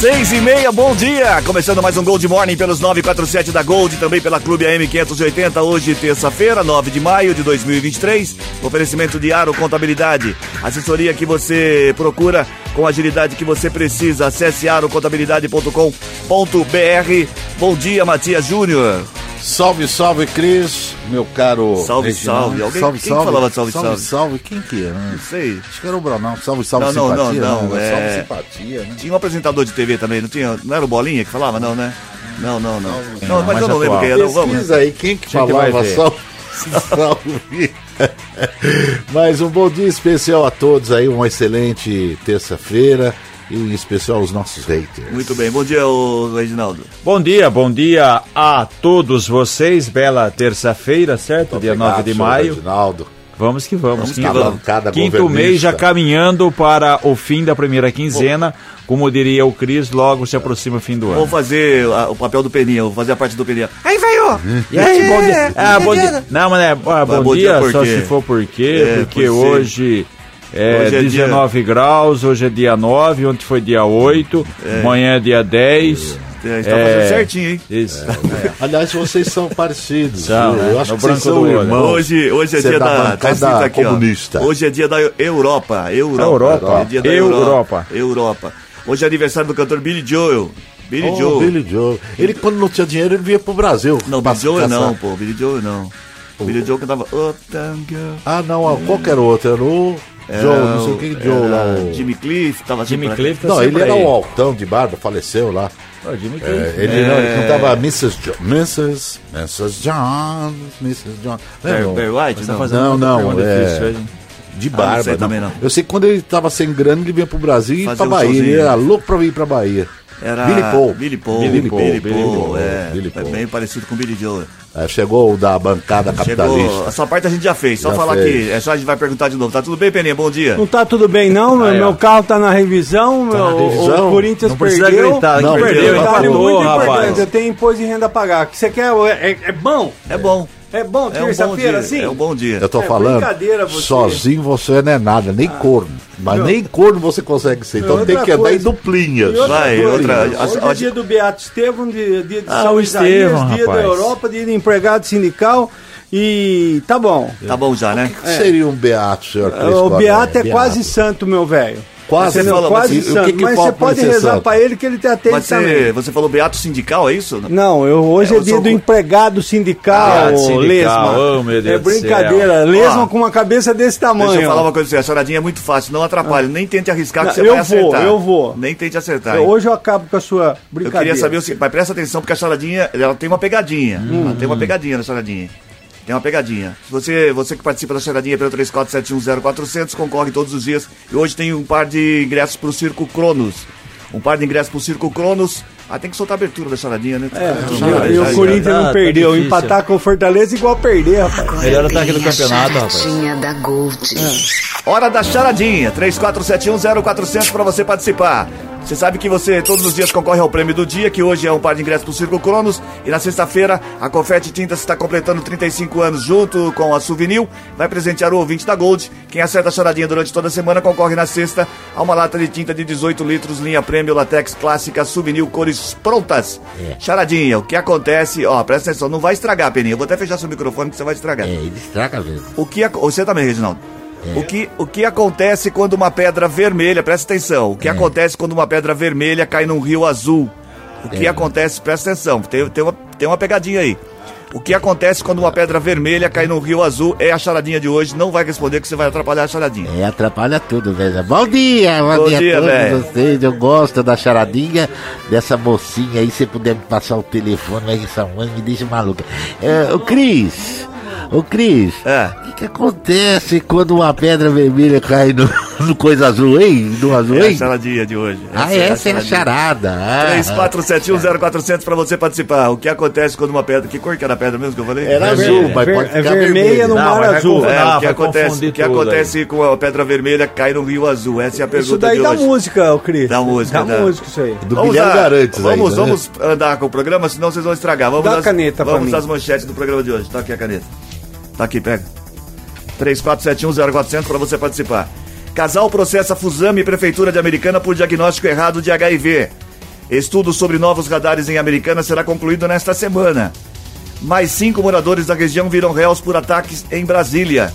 Seis e meia, bom dia! Começando mais um Gold Morning pelos 947 da Gold, também pela Clube AM 580, hoje terça-feira, 9 de maio de 2023. Oferecimento de Aro Contabilidade, assessoria que você procura com a agilidade que você precisa. Acesse arocontabilidade.com.br. Bom dia, Matias Júnior. Salve, salve, Cris, meu caro. Salve, Reginaldo. salve. Alguém- salve, quem salve. falava salve, salve, salve? salve? Quem que é? Não Né? sei. Acho que era o Brunão. Salve, salve, Não, não, simpatia. não, não, é... é- Salve, simpatia, né? Tinha um apresentador de TV também, não tinha? Não era o Bolinha que falava, não, né? Não, não, não. Não, mas mais eu não lembro quem era. Não, vamos. Pesquisa aí, quem que falava salve, salve. Mas um bom dia especial a todos aí, uma excelente terça-feira em especial aos nossos haters. Muito bem. Bom dia, Reginaldo. Bom dia, bom dia a todos vocês. Bela terça-feira, certo? dia 9 de Obrigado, maio. Reginaldo. Vamos que vamos. Vamos que Quinto- vamos. Quinto mês já caminhando para o fim da primeira quinzena. Como diria o Cris, logo se aproxima o fim do Vou ano. fazer a- o papel do Peninha, vou fazer a parte do Peninha. Aí, velho! E aí, bom dia. Ah, bom dia. Não, mas é, ah, bom, bom dia dia, só se for por quê? É, porque por ser. Hoje é, Hoje é dia- 19 graus, hoje é dia 9, ontem foi dia 8, amanhã é dia 10. Você está fazendo certinho, hein? Isso. Aliás, vocês são parecidos. São, né? Eu acho No que vocês são olho. irmãos. Hoje, hoje é Você dia é da da. tá aqui, ó. comunista. Hoje é dia da Europa. Europa. Europa. É dia da Europa. Europa. Europa. Hoje é aniversário do cantor Billy Joel. Billy Oh, Joel. Billy Joel. Ele, quando não tinha dinheiro, ele vinha pro Brasil. Não, Billy Joel não, pô. Billy Joel não. Billy Joel cantava Uptown Girl. Ah, não, ah, qual que era o outro? Era o Joe, não sei o que, Joe lá. O... Jimmy Cliff, tava Jimmy sempre- Cliff tá Não, ele era aí. o altão de barba, faleceu lá. Ó, Jimmy É, Cliff. ele, não, ele cantava Mrs. Jo Mrs. Mrs. John, Mrs. John. Lembra? Barry White? Você tá Não. fazendo Não, não, é- difícil. De Ah, não barba. sei não. também não. Eu sei que quando ele tava sem grana, ele vinha pro Brasil e Fazer pra um Bahia. Ele era louco pra vir pra Bahia. Era Billy Paul. Billy Paul. Billy Billy Paul, Paul. Billy Paul, é, Billy é Paul. bem parecido com Billy Joel. Aí chegou o da bancada capitalista. Chegou, essa parte a gente já fez, só Já falar fez. que é só a gente vai perguntar de novo. Tá tudo bem, Peninha? Bom dia. Não tá tudo bem não, meu, meu carro tá na revisão, meu, na o- revisão? o Corinthians Não perdeu. gritar, Não, perdeu, perdeu, empatou, muito importante, rapaz. eu tenho imposto de renda a pagar. O que você quer é, é- é bom? É bom. É bom, É um bom terça-feira dia. assim? É um bom dia. Eu tô É falando, brincadeira você. sozinho você não é nada, nem corno. Mas Meu. nem corno você consegue ser. Então Outra tem que andar em duplinhas. E outra Vai, coisa, outra- Hoje a- a- é dia do Beato Estevam, dia, dia de Ah, São Isaías, Estevão, dia da. Europa, dia do empregado sindical. E tá bom. Tá bom já, né? O que seria um beato, senhor Cris o? Beato é quase santo, meu velho. Quase, Você Entendeu? fala, quase mas e o santo. que que mas você pode rezar santo? pra ele que ele te atende Mas também. você, você falou beato sindical, é isso? Não, eu, hoje É, é, eu dia sou- do empregado sindical, sindical, Lesma. oh, meu Deus é brincadeira. Lesma Ó, com uma cabeça desse tamanho. Deixa eu falar uma coisa pra você, a choradinha é muito fácil, não atrapalhe, nem tente arriscar que Não, você eu vai vou, acertar. eu vou. Nem tente acertar. Eu-? Hoje eu acabo com a sua Eu brincadeira. queria saber o seguinte, mas presta atenção porque a charadinha, ela tem uma pegadinha. Ela tem uma pegadinha na charadinha. Tem uma pegadinha. Se você, você que participa da charadinha pelo 34710400, concorre todos os dias. E hoje tem um par de ingressos pro Circo Cronos. Um par de ingressos pro Circo Cronos. Ah, tem que soltar a abertura da charadinha, né? É, e o. Corinthians Tá- não tá perdeu. difícil. Empatar com o Fortaleza igual perder, rapaz. Melhor ataque do campeonato, rapaz. charadinha da Gold. Hora da charadinha, 34710400 para você participar. Você sabe que você todos os dias concorre ao prêmio do dia, que hoje é um par de ingressos pro Circo Cronos. E na sexta-feira, a Confete Tintas está completando 35 anos junto com a Souvenir. Vai presentear o ouvinte da Gold. Quem acerta a charadinha durante toda a semana concorre na sexta a uma lata de tinta de 18 litros, linha prêmio Latex Clássica Souvenir Cores Prontas. Charadinha, o que acontece? Ó, presta atenção, não vai estragar, Peninha. Eu vou até fechar seu microfone que você vai estragar. É, ele estraga mesmo. O que ac- você também, Reginaldo. O, que, o que acontece quando uma pedra vermelha, presta atenção, o que acontece quando uma pedra vermelha cai num rio azul? O que acontece, presta atenção, tem, tem, uma, tem uma pegadinha aí. O que acontece quando uma pedra vermelha cai num rio azul é a charadinha de hoje, não vai responder que você vai atrapalhar a charadinha. É, atrapalha tudo, velho. Bom dia, bom, Bom dia, dia, a todos vocês. Eu gosto da charadinha dessa mocinha aí. Se puder me passar o telefone, essa mãe me deixa maluca. É, o Cris, o Cris, É. o que, que acontece quando uma pedra vermelha cai no. no Coisa Azul, hein? Do Azul, É a hein? charadinha de hoje. Ah, essa é a charadinha. charada. Ah, 34710400 pra você participar. O que acontece quando uma pedra. Que cor que era a pedra mesmo que eu falei? Era azul, mas pode é ficar vermelha vermelho. no Não, mar vai azul. confundir. É, Ah, o que acontece, o que acontece com a pedra vermelha cai no Rio Azul. Essa é a pergunta Isso daí de da música, o Cris. Da música, Da música, isso aí. Do Guilherme. Garantes vamos, né? vamos andar com o programa, senão vocês vão estragar. Vamos Dá a às- caneta Vamos às manchetes do programa de hoje. Tá aqui a caneta. Tá aqui, pega. 34710400 para você participar. Casal processa Fusame e Prefeitura de Americana por diagnóstico errado de HIV. Estudo sobre novos radares em Americana será concluído nesta semana. Mais cinco moradores da região viram réus por ataques em Brasília.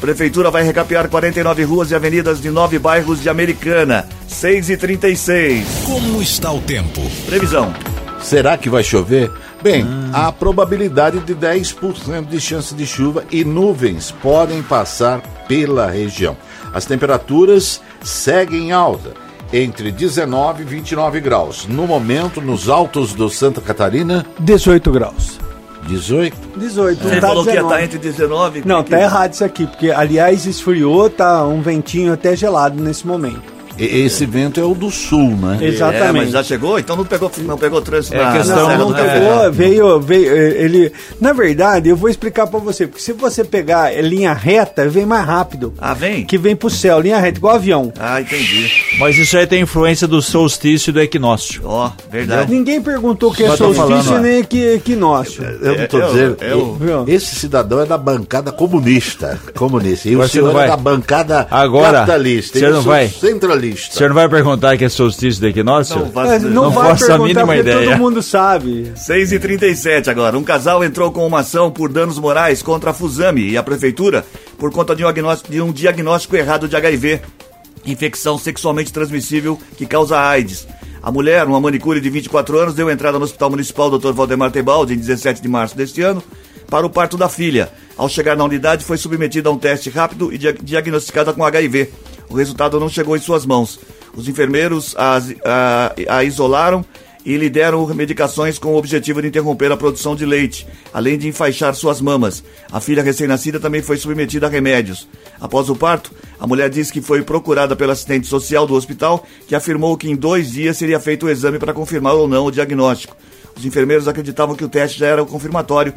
Prefeitura vai recapear 49 ruas e avenidas de nove bairros de Americana. 6 e 36. Como está o tempo? Previsão. Será que vai chover? Bem, há probabilidade de 10% de chance de chuva e nuvens podem passar pela região. As temperaturas seguem alta, entre 19 e 29 graus. No momento, nos altos do Santa Catarina, 18 graus. 18. 18, Você não tá falou que ia 19. estar entre 19 Não, que- tá errado isso aqui, porque aliás esfriou, tá um ventinho até gelado nesse momento. Esse vento é o do sul, né? É, Exatamente. mas já chegou? Então não pegou, não pegou trânsito É na, questão Não, não pegou, veio, veio, eh, ele, na verdade, eu vou explicar pra você, porque se você pegar eh, linha reta, vem mais rápido, Ah, vem? que vem pro céu, linha reta, igual avião. Ah, entendi. Mas isso aí tem influência do solstício e do equinócio. Ó, verdade. Ninguém perguntou o que é solstício falando, nem equi, equinócio. Eu não tô É, dizendo. é Viu? Esse cidadão é da bancada comunista. Comunista. E Agora o você não senhor é vai- da bancada Agora, capitalista. você Eu não vai- centralista. O senhor não vai perguntar que é solstício do equinócio? Não, É, faz- não, não vai faço a mínima porque ideia. todo mundo sabe. 6 e 37 agora. Um casal entrou com uma ação por danos morais contra a Fusame e a prefeitura por conta de um diagnóstico, de um diagnóstico errado de HIV, infecção sexualmente transmissível que causa AIDS. A mulher, uma manicure de 24 anos, deu entrada no Hospital Municipal Dr. Valdemar Tebaldi em 17 de março deste ano para o parto da filha. Ao chegar na unidade, foi submetida a um teste rápido e dia- diagnosticada com HIV. O resultado não chegou em suas mãos. Os enfermeiros a, a- a isolaram e lhe deram medicações com o objetivo de interromper a produção de leite, além de enfaixar suas mamas. A filha recém-nascida também foi submetida a remédios. Após o parto, a mulher disse que foi procurada pela assistente social do hospital, que afirmou que em dois dias seria feito o exame para confirmar ou não o diagnóstico. Os enfermeiros acreditavam que o teste já era o confirmatório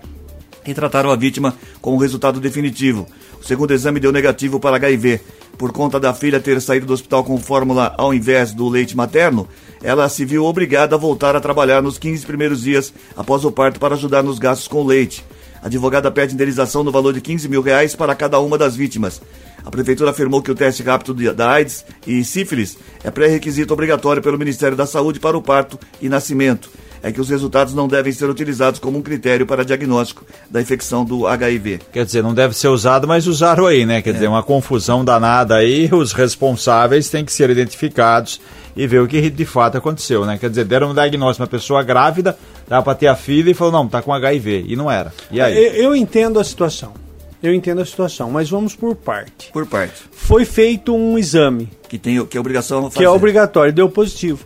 e trataram a vítima com o resultado definitivo. O segundo exame deu negativo para HIV. Por conta da filha ter saído do hospital com fórmula ao invés do leite materno, ela se viu obrigada a voltar a trabalhar nos 15 primeiros dias após o parto para ajudar nos gastos com leite. A advogada pede indenização no valor de 15 mil reais para cada uma das vítimas. A prefeitura afirmou que o teste rápido da AIDS e sífilis é pré-requisito obrigatório pelo Ministério da Saúde para o parto e nascimento. É que os resultados não devem ser utilizados como um critério para diagnóstico da infecção do HIV. Quer dizer, não deve ser usado, mas usaram aí, né? Quer dizer, uma confusão danada aí, os responsáveis têm que ser identificados e ver o que de fato aconteceu, né? Quer dizer, deram um diagnóstico uma pessoa grávida, dá pra ter a filha e falou, não, tá com HIV, e não era. E aí? Eu, eu entendo a situação. Eu entendo a situação, mas vamos por parte. Por parte. Foi feito um exame, Que tem que é obrigação fazer. que é obrigatório, deu positivo.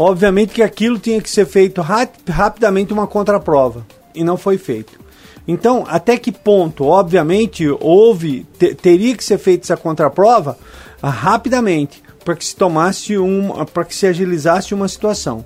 Obviamente que aquilo tinha que ser feito ra- rapidamente uma contraprova, e não foi feito. Então, até que ponto, obviamente, houve, te- teria que ser feita essa contraprova rapidamente, para que se tomasse um, para que se agilizasse uma situação.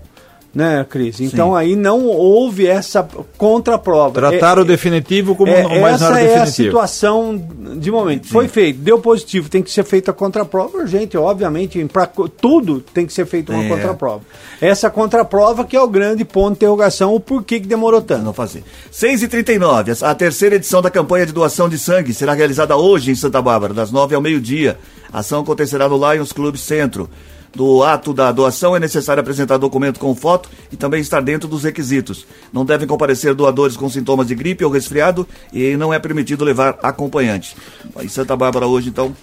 Né, Cris? Então aí não houve essa contraprova. Trataram É- o definitivo como é, mais essa não era é a definitivo. situação de momento. Foi feito, deu positivo, tem que ser feita a contraprova, gente, obviamente, para tudo tem que ser feita uma É. contraprova. Essa contraprova que é o grande ponto de interrogação, o porquê que demorou tanto. Não fazer. 6 e 39 a terceira edição da campanha de doação de sangue será realizada hoje em Santa Bárbara, das 9 ao meio-dia. A ação acontecerá no Lions Clube Centro. Do ato da doação é necessário apresentar documento com foto e também estar dentro dos requisitos. Não devem comparecer doadores com sintomas de gripe ou resfriado e não é permitido levar acompanhante. Em Santa Bárbara hoje, então,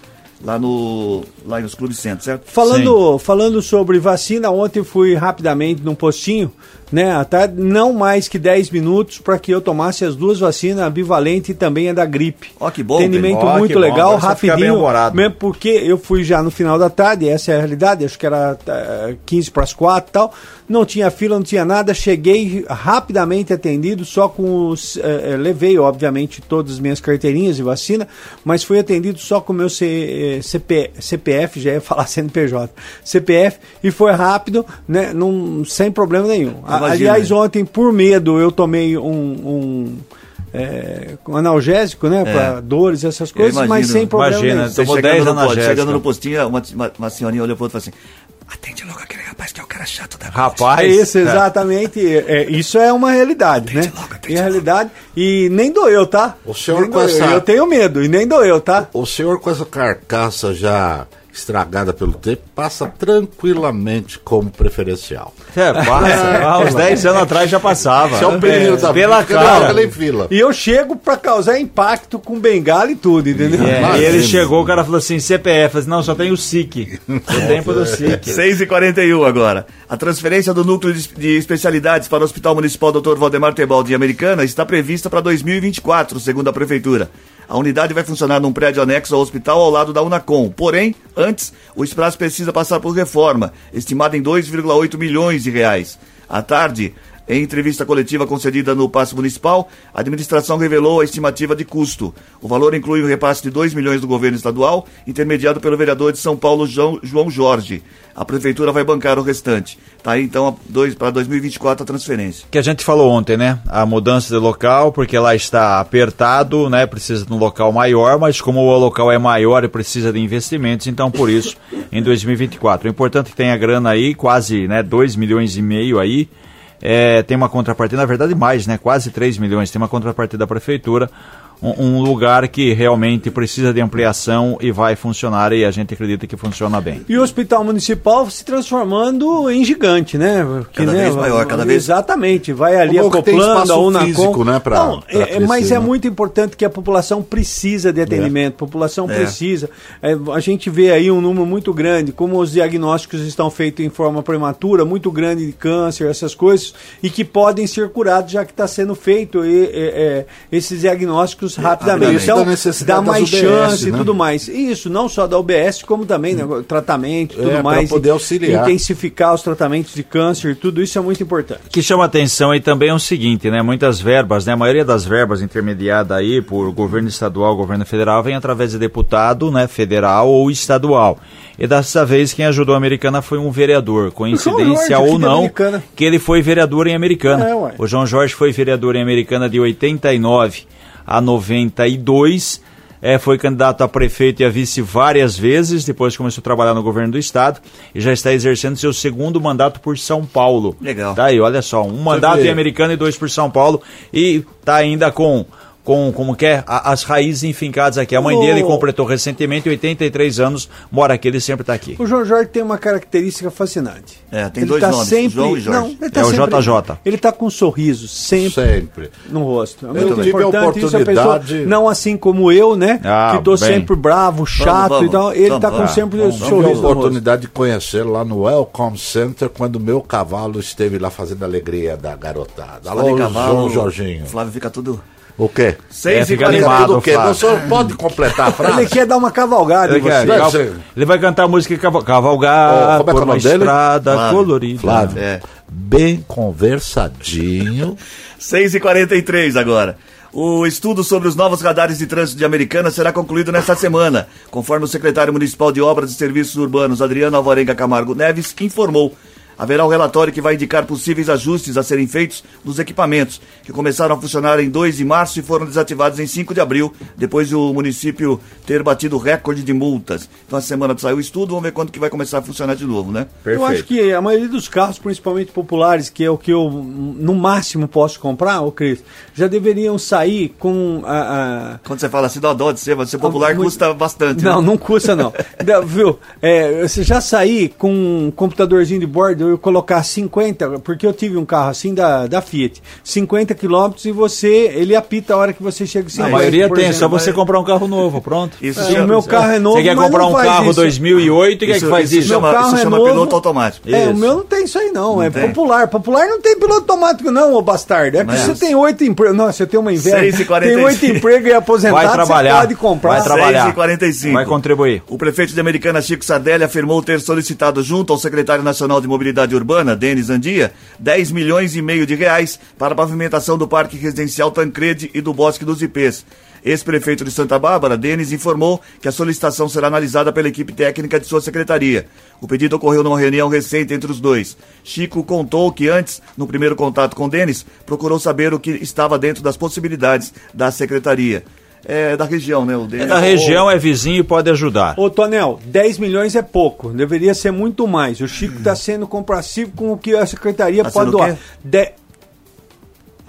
lá no Lions Clube Centro, certo? Falando, falando sobre vacina, ontem fui rapidamente num postinho né, tarde, não mais que 10 minutos para que eu tomasse as duas vacinas, a bivalente e também a da gripe. Ó, que bom, Atendimento. Ó, muito bom, legal, bem rapidinho, mesmo porque eu fui já no final da tarde, essa é a realidade, acho que era eh, 15 para as 4 e tal, não tinha fila, não tinha nada, cheguei rapidamente atendido, só com os, eh, eh, levei obviamente todas as minhas carteirinhas de vacina, mas fui atendido só com o meu C, eh, CP, CPF, já ia falar CNPJ, CPF, e foi rápido, né, num, sem problema nenhum. A- Imagina. aliás, ontem, por medo, eu tomei um... um é, um analgésico, né, para dores, essas coisas, mas imagino. sem problema Imagina, nenhum. Tomou chegando 10 no, posto, analgésicos. chegando no postinho, uma, uma, uma senhorinha olhou outro e falou assim: atende logo aquele rapaz que é o cara chato da Rapaz. É isso, exatamente. É, isso é uma realidade, né? logo, atende É realidade. E nem doeu, tá? O senhor Nem com doeu. essa- Eu tenho medo, e nem doeu, tá? O senhor com essa carcaça já estragada pelo tempo passa tranquilamente como preferencial. É, passa. Ah, uns 10 anos atrás já passava. Esse é o período da pela fica cara. naquela em fila. E eu chego pra causar impacto com bengala e tudo, entendeu? É, e ele chegou, o cara falou assim, CPF, falei, não, só tem o SIC. O tempo do SIC. 6 e 41 agora. A transferência do núcleo de, de especialidades para o Hospital Municipal Dr. Valdemar Tebaldi Americana está prevista para 2024, segundo a Prefeitura. A unidade vai funcionar num prédio anexo ao hospital ao lado da Unacom. Porém, antes, o espaço precisa passar por reforma, estimada em 2,8 milhões de reais. À tarde, em entrevista coletiva concedida no Paço Municipal, a administração revelou a estimativa de custo. O valor inclui o repasse de 2 milhões do governo estadual, intermediado pelo vereador de São Paulo, João, Jorge. A prefeitura vai bancar o restante. Tá aí então para 2024 a transferência. que a gente falou ontem, né? A mudança de local, porque lá está apertado, né? Precisa de um local maior, mas como o local é maior e precisa de investimentos, então por isso, em 2024. O importante é que tenha grana aí, quase né, 2 milhões e meio aí. É, tem uma contrapartida, na verdade mais, né? Quase 3 milhões. Tem uma contrapartida da prefeitura. Um, um lugar que realmente precisa de ampliação e vai funcionar e a gente acredita que funciona bem. E o Hospital Municipal se transformando em gigante, né? Que, Cada né, vez maior, cada vez- Exatamente, vai ali O bom que tem acoplando espaço a Unacom. físico, né, pra- Não, pra é- crescer, mas é né? muito importante que a população precisa de atendimento, a população É. precisa. É, a gente vê aí um número muito grande, como os diagnósticos estão feitos em forma prematura, muito grande de câncer, essas coisas, e que podem ser curados já que está sendo feito e, é, é, esses diagnósticos rapidamente. rapidamente. Então, Da necessidade dá mais UBS, chance e né? tudo mais. E isso, não só da UBS, como também né, tratamento e tudo É, mais. poder auxiliar. Intensificar os tratamentos de câncer, tudo isso é muito importante. O que chama atenção aí também é o seguinte, né? Muitas verbas, né? A maioria das verbas intermediadas aí por governo estadual, governo federal, vem através de deputado, né? Federal ou estadual. E dessa vez quem ajudou a Americana foi um vereador, coincidência Jorge, ou da não, Americana. que ele foi vereador em Americana. É, o João Jorge foi vereador em Americana de 89 a 92. É, foi candidato a prefeito e a vice várias vezes, depois começou a trabalhar no governo do estado e já está exercendo seu segundo mandato por São Paulo. Legal. Tá aí, olha só, um mandato em Americana e dois por São Paulo e tá ainda com com como que é, A- as raízes enfincadas aqui. A mãe dele completou recentemente 83 anos, mora aqui, ele sempre tá aqui. O João Jorge tem uma característica fascinante. É, tem Ele dois tá nomes, sempre, João e Jorge. Não, ele tá É o sempre- JJ. Ele tá com um sorriso sempre Sempre. no rosto. É Eu muito tive a importante isso, a pessoa, oportunidade- não assim como eu, né? Ah, que tô bem. sempre bravo, chato vamos, e tal. Ele vamos, tá com vamos, sempre um vamos, Tive a sorriso no rosto. oportunidade de conhecer lá no Welcome Center quando o meu cavalo esteve lá fazendo a alegria da garotada. Alô, cavalo, João Jorginho. Flávio fica tudo. O quê? 6 É, e fica 41. animado. o quê? Flávio. Não, senhor pode completar a frase? Ele quer dar uma cavalgada Ele, quer- cal- ele vai cantar a música Cavalgar como é é por uma estrada Flávio. colorida. Flávio, É. bem conversadinho. 6 e 43 agora. O estudo sobre os novos radares de trânsito de Americana será concluído nesta semana, conforme o secretário municipal de Obras e Serviços Urbanos, Adriano Alvarenga Camargo Neves, informou. Haverá um relatório que vai indicar possíveis ajustes a serem feitos nos equipamentos, que começaram a funcionar em 2 de março e foram desativados em 5 de abril, depois de o município ter batido recorde de multas. Então, essa semana saiu o estudo, vamos ver quando que vai começar a funcionar de novo, né? Eu acho que a maioria dos carros, principalmente populares, que é o que eu no máximo posso comprar, ô Cris, já deveriam sair com a. a- Quando você fala assim, dá dó de ser, mas ser popular muito- custa bastante. Não, né? não custa não. Da- viu? É, você já sair com um computadorzinho de bordo, eu colocar 50, porque eu tive um carro assim da, da Fiat, 50 quilômetros e você, ele apita a hora que você chega em A 50. maioria tem, é exemplo. só você comprar um carro novo, pronto. Isso É, chama- o meu carro é novo, Você quer comprar não um carro isso. 2008 e quer que faz isso? chama, Meu carro isso é chama novo. piloto automático. É, o Isso. meu não tem isso aí não, é tem. popular. Popular não tem piloto automático não, ô bastardo. É que Mas- você tem oito empregos, não, você tem uma inveja, 6,45. tem oito empregos e aposentado, Vai trabalhar. você pode comprar. Vai trabalhar. 6h45. Vai contribuir. O prefeito de Americana, Chico Sardelli, afirmou ter solicitado junto ao secretário nacional de Mobilidade Urbana, Denis Andia, 10 milhões e meio de reais para a pavimentação do Parque Residencial Tancredi e do Bosque dos Ipês. Ex-prefeito de Santa Bárbara, Denis, informou que a solicitação será analisada pela equipe técnica de sua secretaria. O pedido ocorreu numa reunião recente entre os dois. Chico contou que antes, no primeiro contato com Denis, procurou saber o que estava dentro das possibilidades da secretaria. É da região, né? O É Denis. da região, é vizinho e pode ajudar. Ô, Tonel, 10 milhões é pouco, deveria ser muito mais. O Chico está sendo comprassivo com o que a secretaria Tá pode doar. De...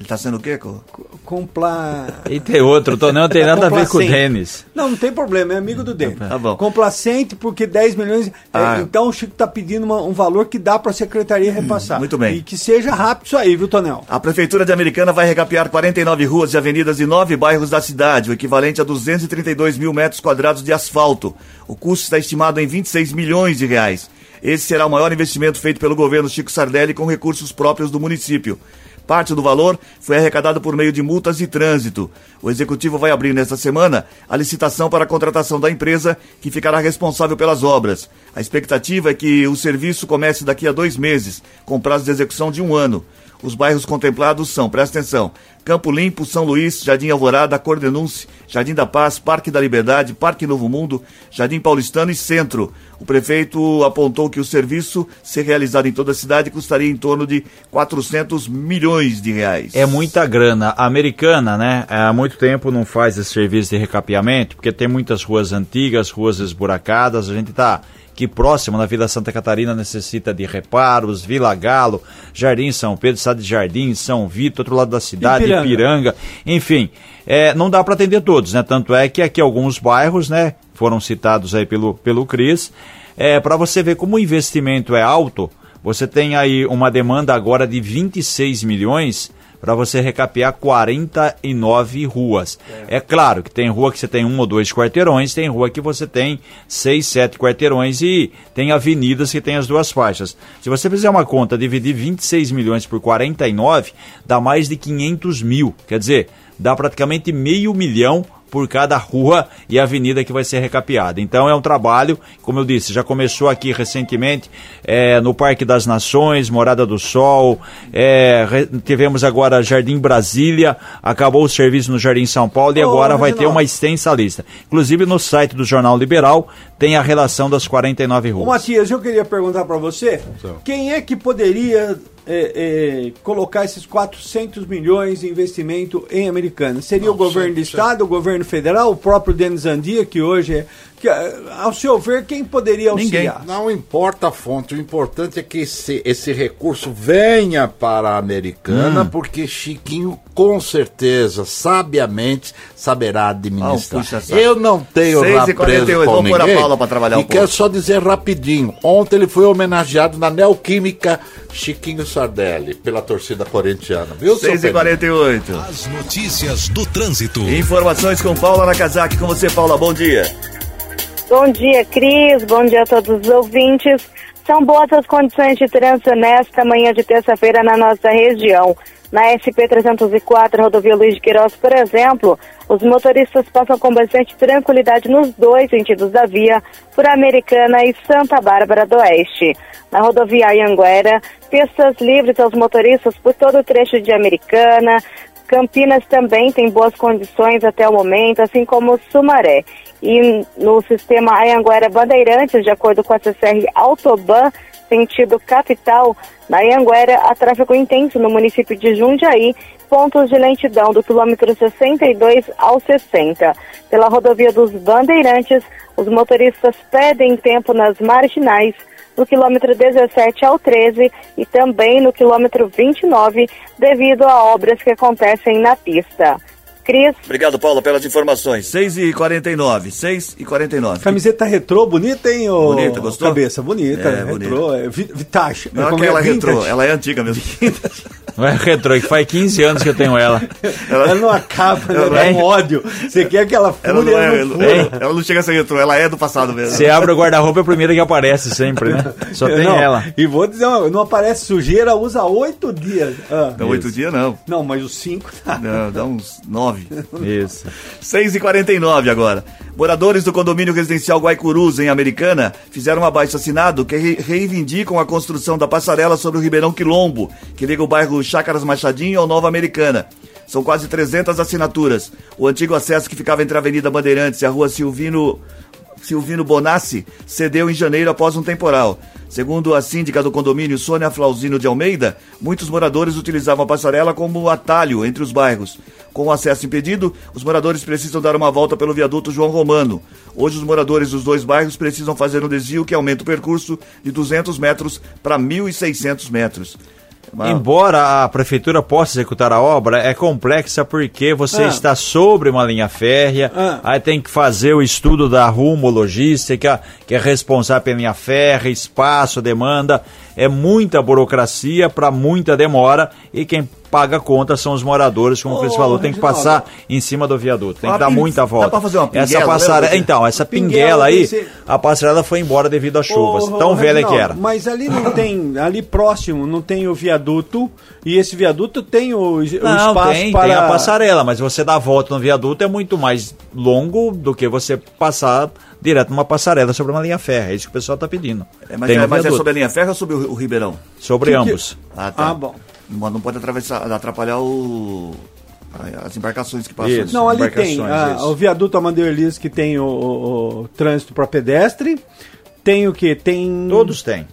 Ele tá sendo o quê, Co? Complar. E tem outro, tô, não tem nada a ver com o Complacente. Denis. Não, não tem problema, é amigo do Denis. Tá bom. Complacente porque 10 milhões. é, Ah. então o Chico está pedindo uma- um valor que dá para a secretaria repassar. muito bem. E que seja rápido isso aí, viu, Tonel? A Prefeitura de Americana vai recapear 49 ruas e avenidas e nove bairros da cidade, o equivalente a 232 mil metros quadrados de asfalto. O custo está estimado em 26 milhões de reais. Esse será o maior investimento feito pelo governo Chico Sardelli com recursos próprios do município. Parte do valor foi arrecadado por meio de multas de trânsito. O executivo vai abrir nesta semana a licitação para a contratação da empresa que ficará responsável pelas obras. A expectativa é que o serviço comece daqui a dois meses, com prazo de execução de um ano. Os bairros contemplados são, presta atenção, Campo Limpo, São Luís, Jardim Alvorada, Cordenunce, Jardim da Paz, Parque da Liberdade, Parque Novo Mundo, Jardim Paulistano e Centro. O prefeito apontou que o serviço, ser realizado em toda a cidade, custaria em torno de 400 milhões de reais. É muita grana. A americana, né? Há muito tempo não faz esse serviço de recapeamento, porque tem muitas ruas antigas, ruas esburacadas. A gente está aqui próximo na Vila Santa Catarina, necessita de reparos. Vila Galo, Jardim São Pedro, Estado de Jardim, São Vitor, outro lado da cidade, Ipiranga. Ipiranga. Enfim, é, não dá para atender todos, né? Tanto é que aqui alguns bairros, né? Foram citados aí pelo, pelo Cris. É, para você ver como o investimento é alto, você tem aí uma demanda agora de 26 milhões para você recapear 49 ruas. É. claro que tem rua que você tem um ou dois quarteirões, tem rua que você tem seis, sete quarteirões e tem avenidas que tem as duas faixas. Se você fizer uma conta, dividir 26 milhões por 49, dá mais de 500 mil. Quer dizer, dá praticamente meio milhão por cada rua e avenida que vai ser recapeada. Então é um trabalho, como eu disse, já começou aqui recentemente é, no Parque das Nações, Morada do Sol, é, tivemos agora Jardim Brasília, acabou o serviço no Jardim São Paulo e Ô, agora vai ter uma extensa lista. Inclusive no site do Jornal Liberal tem a relação das 49 Ô, ruas. Matias, eu queria perguntar para você, quem é que poderia é, é, colocar esses 400 milhões de investimento em Americana? Seria o governo do Estado, o governo federal, o próprio Denis Andia, que hoje é... Ao seu ver, quem poderia Ninguém. auxiliar? Não importa a fonte, o importante é que esse, esse recurso venha para a americana, porque Chiquinho com certeza, sabiamente, saberá administrar. Saco. Eu não tenho 6 lá e preso 48, com vamos pôr a ninguém. Paula pra trabalhar E um quero pouco. só dizer rapidinho, ontem ele foi homenageado na Neoquímica Chiquinho Sardelli, pela torcida corintiana. Viu, seu 6 e Pedro? 48 As notícias do trânsito. Informações com Paula Nakazaki. Com você, Paula, bom dia. Bom dia, Cris. Bom dia a todos os ouvintes. São boas as condições de trânsito nesta manhã de terça-feira na nossa região. Na SP-304, rodovia Luiz de Queiroz, por exemplo, os motoristas passam com bastante tranquilidade nos dois sentidos da via, por Americana e Santa Bárbara do Oeste. Na rodovia Anhanguera, pistas livres aos motoristas por todo o trecho de Americana, Campinas também tem boas condições até o momento, assim como Sumaré. E no sistema Anhanguera Bandeirantes, de acordo com a CCR Autoban, sentido capital, na Anhanguera há tráfego intenso no município de Jundiaí, pontos de lentidão do quilômetro 62 ao 60. Pela rodovia dos Bandeirantes, os motoristas pedem tempo nas marginais, no quilômetro 17 ao 13 e também no quilômetro 29, devido a obras que acontecem na pista. Cris. Obrigado, Paula, pelas informações. 6 e 49 6 e 49 Camiseta retrô, bonita, hein, ô Bonita, gostou? Cabeça, bonita, É, retrô, é, vi- vintage. Não é Como aquela retrô, ela é antiga mesmo. Não é retrô, que faz 15 anos que eu tenho ela. Ela não acaba, ela É. dá um ódio. Você quer aquela Ela fúria, não, é, não ela, fura. ela não chega a ser retrô, ela é do passado mesmo. Você abre o guarda-roupa, é a primeira que aparece sempre, né? Só tem Não, ela. E vou dizer, uma- não aparece sujeira, usa oito dias. Ah. Não, oito dias não. Não, mas os cinco tá. Não, dá uns nove. Isso. 6 e 49 agora. Moradores do condomínio residencial Guaicurus, em Americana, fizeram um abaixo assinado que re- reivindicam a construção da passarela sobre o Ribeirão Quilombo, que liga o bairro Chácaras Machadinho ao Nova Americana. São quase 300 assinaturas. O antigo acesso que ficava entre a Avenida Bandeirantes e a rua Silvino Silvino Bonassi cedeu em janeiro após um temporal. Segundo a síndica do condomínio Sônia Flauzino de Almeida, muitos moradores utilizavam a passarela como atalho entre os bairros. Com o acesso impedido, os moradores precisam dar uma volta pelo viaduto João Romano. Hoje, os moradores dos dois bairros precisam fazer um desvio que aumenta o percurso de 200 metros para 1.600 metros. Uma- Embora a prefeitura possa executar a obra, é complexa porque você Ah. está sobre uma linha férrea, Ah. aí tem que fazer o estudo da rumo logística, que é responsável pela linha férrea, espaço, demanda. É muita burocracia para muita demora e quem paga a conta são os moradores, como o Cris Ô, falou, tem que passar em cima do viaduto, tem que dar muita dá volta. pra fazer uma essa pinguela, passarela, lembra? então, essa Pinguela, pinguela aí, você- a passarela foi embora devido às chuvas, Ô, tão ô, velha que era. Mas ali não tem, ali próximo não tem o viaduto e esse viaduto tem o, o Não, espaço tem, para tem a passarela, mas você dar a volta no viaduto é muito mais longo do que você passar direto numa passarela sobre uma linha férrea. É isso que o pessoal está pedindo. É, mas tem é, um mas é sobre a linha ferro ou sobre o, o Ribeirão? Sobre Que que- ambos. Ah, tá. Ah, bom. Não, não pode atravessar, atrapalhar o, as embarcações que passam. Isso. Não, ali tem embarcações, ah, o viaduto Amadeu Elias que tem o, o- o trânsito para pedestre. Tem o que? Tem. Todos têm.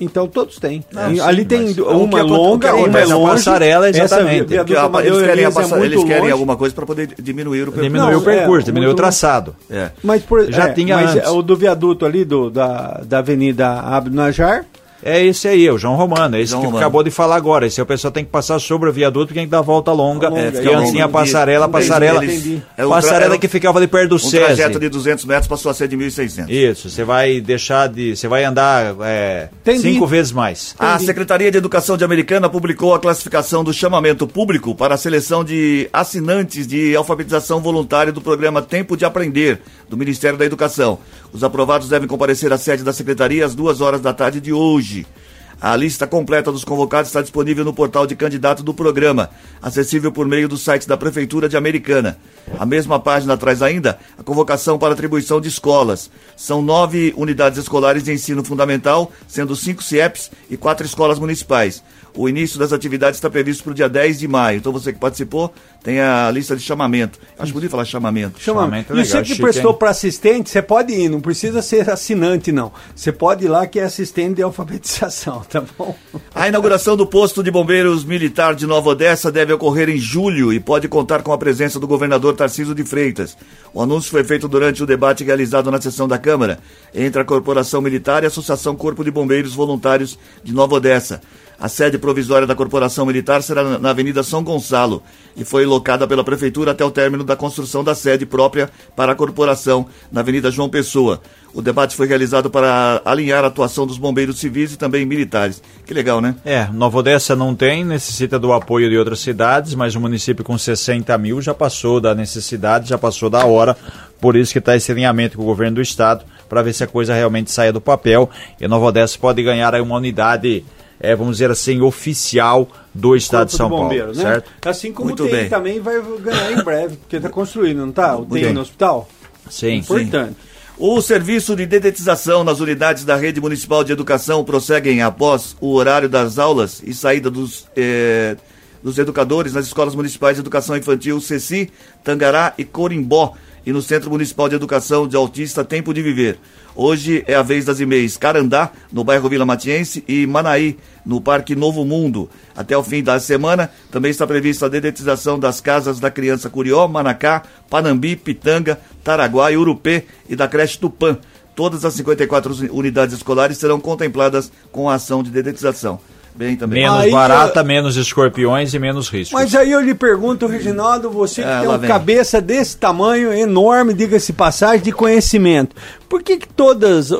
Então todos têm. Não, sim, ali tem que uma o longa, uma é longe. passarela, Essa exatamente. vi- viaduto Porque a- Amadeu eles querem, a Elias é eles querem longe. alguma coisa para poder diminuir o percurso. Diminuiu Não, o percurso, é, diminuiu o traçado. É. Mas por, Já é, tinha mas antes. o do viaduto ali do, da, da Avenida Abdo Najar. É esse aí, é o João Romano. É esse João que Romano. acabou de falar agora. Esse é o pessoal tem que passar sobre o viaduto porque tem que dar a volta longa. Longa, É, fica porque antes tinha a passarela, a Entendi, passarela. entendi. É Passarela é que ficava ali perto do Um SESI. trajeto de 200 metros passou a ser de 1.600. Isso, você vai deixar de. Você vai andar é, Entendi. cinco vezes mais. A Secretaria de Educação de Americana publicou a classificação do chamamento público para a seleção de assinantes de alfabetização voluntária do programa Tempo de Aprender, do Ministério da Educação. Os aprovados devem comparecer à sede da Secretaria às duas horas da tarde de hoje. A lista completa dos convocados está disponível no portal de candidato do programa, acessível por meio do site da Prefeitura de Americana. A mesma página traz ainda a convocação para atribuição de escolas. São nove unidades escolares de ensino fundamental, sendo cinco CIEPs e quatro escolas municipais. O início das atividades está previsto para o dia 10 de maio. Então você que participou tem a lista de chamamento. Acho bonito falar chamamento. Chama. Chamamento é E legal, você que chique, prestou para assistente, você pode ir, não precisa ser assinante, não. Você pode ir lá que é assistente de alfabetização, tá bom? A inauguração do posto de bombeiros militar de Nova Odessa deve ocorrer em julho e pode contar com a presença do governador Tarcísio de Freitas. O anúncio foi feito durante o debate realizado na sessão da Câmara entre a Corporação Militar e a Associação Corpo de Bombeiros Voluntários de Nova Odessa. A sede provisória da Corporação Militar será na- Avenida São Gonçalo e foi locada pela Prefeitura até o término da construção da sede própria para a corporação na Avenida João Pessoa. O debate foi realizado para alinhar a atuação dos bombeiros civis e também militares. Que legal, né? É, Nova Odessa não tem, necessita do apoio de outras cidades, mas o município com 60 mil já passou da necessidade, já passou da hora. Por isso que está esse alinhamento com o governo do estado, para ver se a coisa realmente saia do papel. E Nova Odessa pode ganhar aí uma unidade, é, vamos dizer assim, oficial do estado de Corpo São de Paulo, Bombeiro, né? certo? Assim como Muito o TI bem. também vai ganhar em breve, porque está construindo, não está? O TI bem. no hospital? Sim. Importante. O serviço de dedetização nas unidades da Rede Municipal de Educação prosseguem após o horário das aulas e saída dos, eh, dos educadores nas escolas municipais de educação infantil Ceci, Tangará e Corimbó e no Centro Municipal de Educação de Autista Tempo de Viver. Hoje é a vez das e-mails Carandá, no bairro Vila Matiense, e Manaí, no Parque Novo Mundo. Até o fim da semana, também está prevista a dedetização das casas da criança Curió, Manacá, Panambi, Pitanga, Taraguá e Urupê e da creche Tupã. Todas as 54 unidades escolares serão contempladas com a ação de dedetização. Bem também. Menos Aí, barata, menos escorpiões e menos riscos. Mas aí eu lhe pergunto, Reginaldo, você que É, tem uma vem. cabeça desse tamanho, enorme, diga-se passagem, de conhecimento, por que, que todas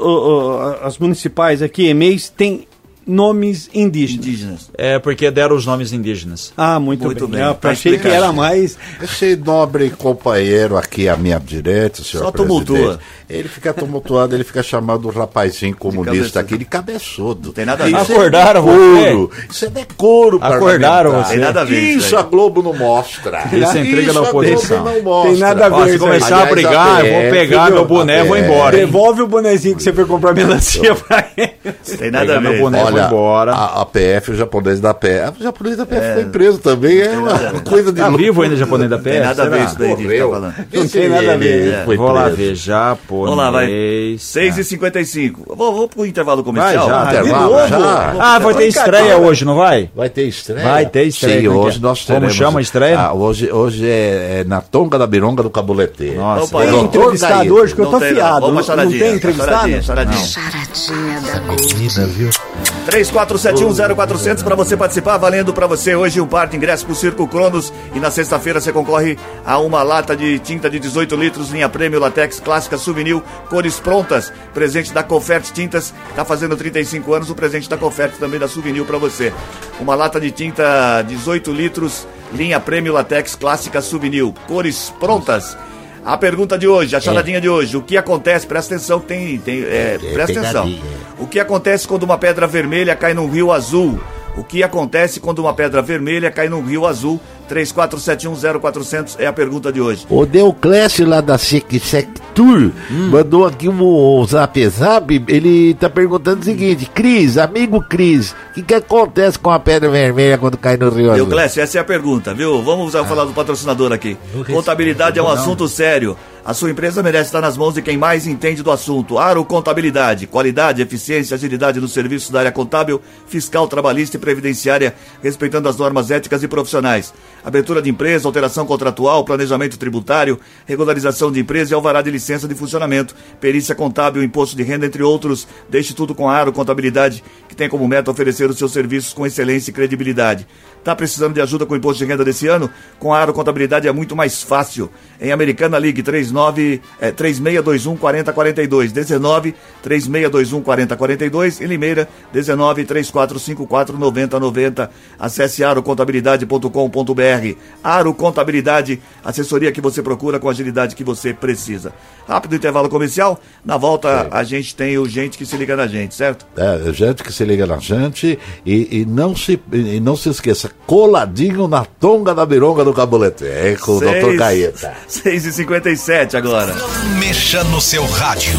as municipais aqui, EMEIs, têm nomes indígenas? Indígenas. É porque deram os nomes indígenas. Ah, muito, Muito bem. bem, Eu tá achei que era mais. Esse nobre companheiro aqui à minha direita, senhor Só presidente, tumultua. ele fica tumultuado, ele fica chamando o rapazinho comunista cabeça. aqui de cabeçudo. Não tem nada a ver. Acordaram decoro. Isso é decoro Acordaram você. Tem nada a ver isso Isso a Globo não mostra. Isso é intriga da a Globo oposição. não mostra. Tem nada a Ó, ver se isso começar a Aliás, brigar, eu vou PF, pegar meu boné e vou a embora. hein? Devolve o bonezinho que você foi comprar melancia pra ele. Tem nada a ver. boné. Olha, embora. A, a PF, o japonês da PF, o japonês da PF foi preso também, é uma coisa de Tá louco. vivo ainda japonês da PF? Tem nada a ver isso daí que tá falando. Não tem nada a ver. Foi Vou lá preso. ver, japonês. Vamos lá, vai. 6 Ah. e 55 Vou, vou pro intervalo comercial. Vai já, Ah, de intervalo, novo? já. Ah, pro vai ter estreia hoje, não vai? Vai ter estreia? Vai ter estreia, Sim, como é hoje é? nós Como teremos. chama a estreia? Ah, hoje, hoje é, é na Tonga da Bironga do Cabuletê. Nossa, Opa, Tem não. Doutor entrevistado hoje que eu tô tem, não. fiado. Não, tem entrevistado? Charadinha, da boa. 34710400 para você participar, valendo para você hoje um par de ingressos pro Circo Cronos e na sexta-feira você concorre a uma lata de tinta de 18 litros, linha Prêmio Latex Clássica Souvenir, cores prontas, presente da Confete Tintas, tá fazendo 35 anos, o presente da Confete também da Souvenir para você. Uma lata de tinta 18 litros, linha Prêmio Latex Clássica Souvenir, cores prontas. A pergunta de hoje, a charadinha de hoje, o que acontece? Presta atenção, tem, tem, é, presta atenção. pegadinha. O que acontece quando uma pedra vermelha cai num rio azul? O que acontece quando uma pedra vermelha cai num rio azul? 34710400 é a pergunta de hoje. O Deoclésio lá da Sec Sectur mandou aqui um zap zap. Ele tá perguntando o seguinte: Cris, amigo Cris, o que, que acontece com a pedra vermelha quando cai no Rio Azul? Euclésio, essa é a pergunta, viu? Vamos falar do patrocinador aqui. Contabilidade é um assunto sério. A sua empresa merece estar nas mãos de quem mais entende do assunto. Aro Contabilidade. Qualidade, eficiência, agilidade nos serviços da área contábil, fiscal, trabalhista e previdenciária, respeitando as normas éticas e profissionais. Abertura de empresa, alteração contratual, planejamento tributário, regularização de empresa e alvará de licença de funcionamento, perícia contábil, imposto de renda, entre outros. Deixe tudo com a Aro Contabilidade, que tem como meta oferecer os seus serviços com excelência e credibilidade. Tá precisando de ajuda com o imposto de renda desse ano? Com a Aro Contabilidade é muito mais fácil. Em Americana Ligue 39 é, 3621 4042 19 3621 4042 em Limeira 19 3454 9090. Acesse arocontabilidade.com.br. Aro Contabilidade, assessoria que você procura com a agilidade que você precisa. Rápido intervalo comercial. Na volta a gente tem o gente que se liga na gente, certo? É, gente que se liga na gente e, e não, se, e não se esqueça, coladinho na tonga da bironga do Cabuletê, é, com o Dr. Caeta. 6 e 57 agora. Não mexa no seu rádio.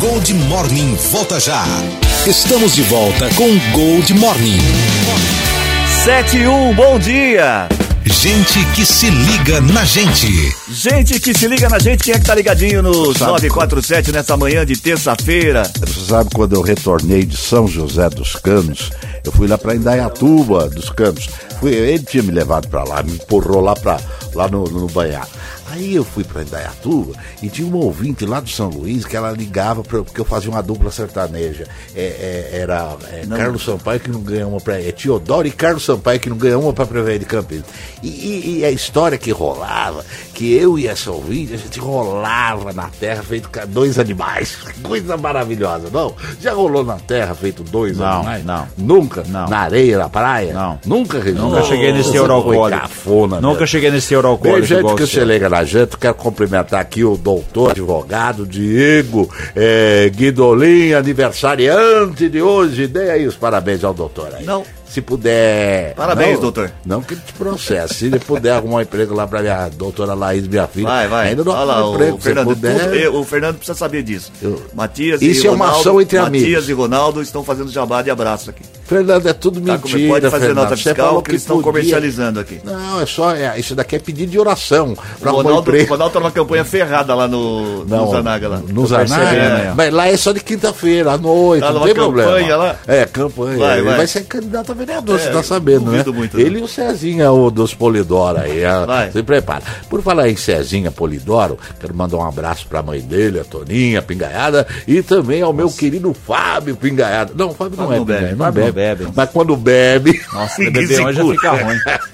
Gold Morning volta já. Estamos de volta com Gold Morning. 7 e 1, bom dia! Gente que se liga na gente. Gente que se liga na gente, quem é que tá ligadinho no 947 nessa manhã de terça-feira? Você sabe quando eu retornei de São José dos Campos, eu fui lá para Indaiatuba dos Campos. Fui, ele tinha me levado para lá, me empurrou lá para lá no, no banhado. Aí eu fui para Indaiatuba e tinha uma ouvinte lá do São Luís que ela ligava pra, porque eu fazia uma dupla sertaneja. É, é, era é, Carlos Sampaio que não ganha uma para é Teodoro e Carlos Sampaio que não ganha uma para Prever de Campinas. E, e- e a história que rolava, que eu e essa ouvinte, a gente rolava na terra feito dois animais. Coisa maravilhosa, não? Já rolou na terra feito dois Não, animais? não. Nunca? Não. Na areia, na praia? Não. Nunca, Reginaldo? Nunca cheguei nesse alcoólico. cafona, Nunca cheguei nesse Bem, alcoólico. gente que liga na gente, quero cumprimentar aqui o doutor, advogado Diego é, Guidolin, aniversariante de hoje. Dê aí os parabéns ao doutor aí. Não. Se puder. Parabéns, não, doutor. Não que ele te processe. Se ele puder arrumar um emprego lá pra minha doutora Laís, minha filha. Vai, vai. Ainda não Olha o, emprego. Se Fernando, puder. tudo- eu- o Fernando precisa saber disso. Eu- Matias Isso e é uma Ronaldo, ação entre Matias amigos. e Ronaldo estão fazendo jabá de abraço aqui. Fernando, é tudo Tá, como- mentira. pode fazer Fernando. nota fiscal falou que eles estão comercializando aqui. Não, é só. É, isso daqui é pedido de oração. Pra O Ronaldo, o. Ronaldo tá numa campanha ferrada lá no, no Zanaga lá. No Zanaga? percebendo, É. né? Mas lá é só de quinta-feira, à noite, Tá não tem problema. campanha lá? É, campanha. Vai, vai. vai ser candidato a vereador, você É, tá sabendo, né? muito, né? Ele e o Cezinha, o dos Polidoro aí. ah. Se prepara. Por falar em Cezinha Polidoro, quero mandar um abraço pra mãe dele, a Toninha Pingaiada, e também ao meu querido Fábio Pingaiada. Não, o Fábio não Fábio é não bebe. Não Fábio não bebe. bebe. Mas quando bebe. Nossa, ninguém beber já fica ruim.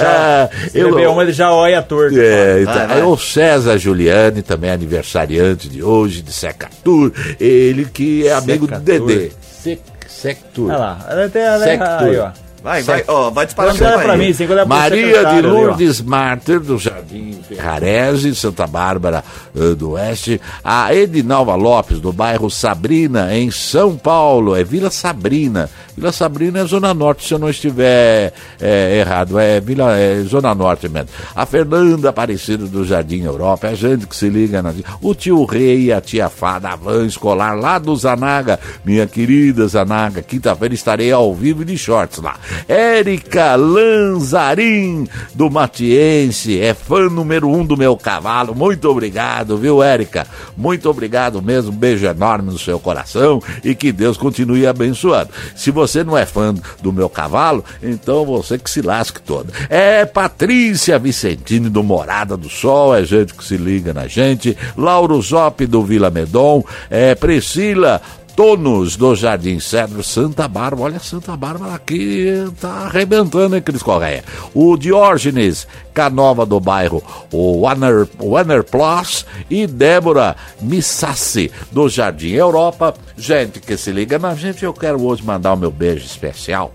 Ah, Se beber uma, ele já olha torto. é, então, Vai, vai. aí o César Giuliani, também aniversariante de hoje, de Secatur, ele que é amigo do Secatur. Dedê. Sec, Sectur. Olha lá, ela Sector. aí, ó. Vai, vai, ó, vai olha vai. pra mim, Maria de secretário ali. Lourdes Marter, do Jardim Ferrarese, Santa Bárbara eh, do Oeste. A Edinalva Lopes, do bairro Sabrina, em São Paulo. É Vila Sabrina. Vila Sabrina é Zona Norte, se eu não estiver eh, errado. É Vila é Zona Norte mesmo. A Fernanda Aparecida, do Jardim Europa. É gente que se liga na... O tio Rei a tia Fada, a van escolar lá do Zanaga. Minha querida Zanaga, quinta-feira estarei ao vivo de shorts lá. Érica Lanzarin, do Matiense, é fã número um do meu cavalo. Muito obrigado, viu, Érica? Muito obrigado mesmo. Um beijo enorme no seu coração e que Deus continue abençoando. Se você não é fã do meu cavalo, então você que se lasque todo. É Patrícia Vicentini, do Morada do Sol, é gente que se liga na gente. Lauro Zop, do Vila Medon. É Priscila Tonos do Jardim Cedro, Santa Bárbara. Olha, Santa Bárbara aqui tá arrebentando, hein, Cris Correia? O Diógenes Canova do bairro, o Wanner, Wanner Plus e Débora Missassi do Jardim Europa. Gente que se liga na gente, eu quero hoje mandar o meu beijo especial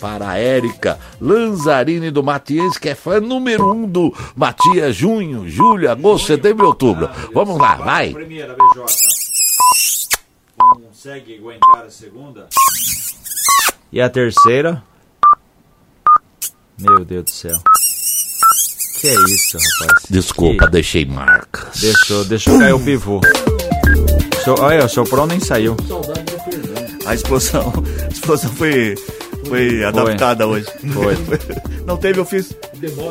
para a Érica Lanzarini do Matias, que é fã número um do Matias Junho, Julho, Agosto, Setembro e Outubro. Vamos lá, vai. Primeira, BJ. Consegue aguentar a segunda? E a terceira? Meu Deus do céu. Que é isso, rapaz? Desculpa, Que- deixei marcas. Deixou, deixou cair o pivô. So, olha, o soprão nem saiu. A explosão, a explosão foi, foi adaptada hoje. Foi. Não teve, eu fiz.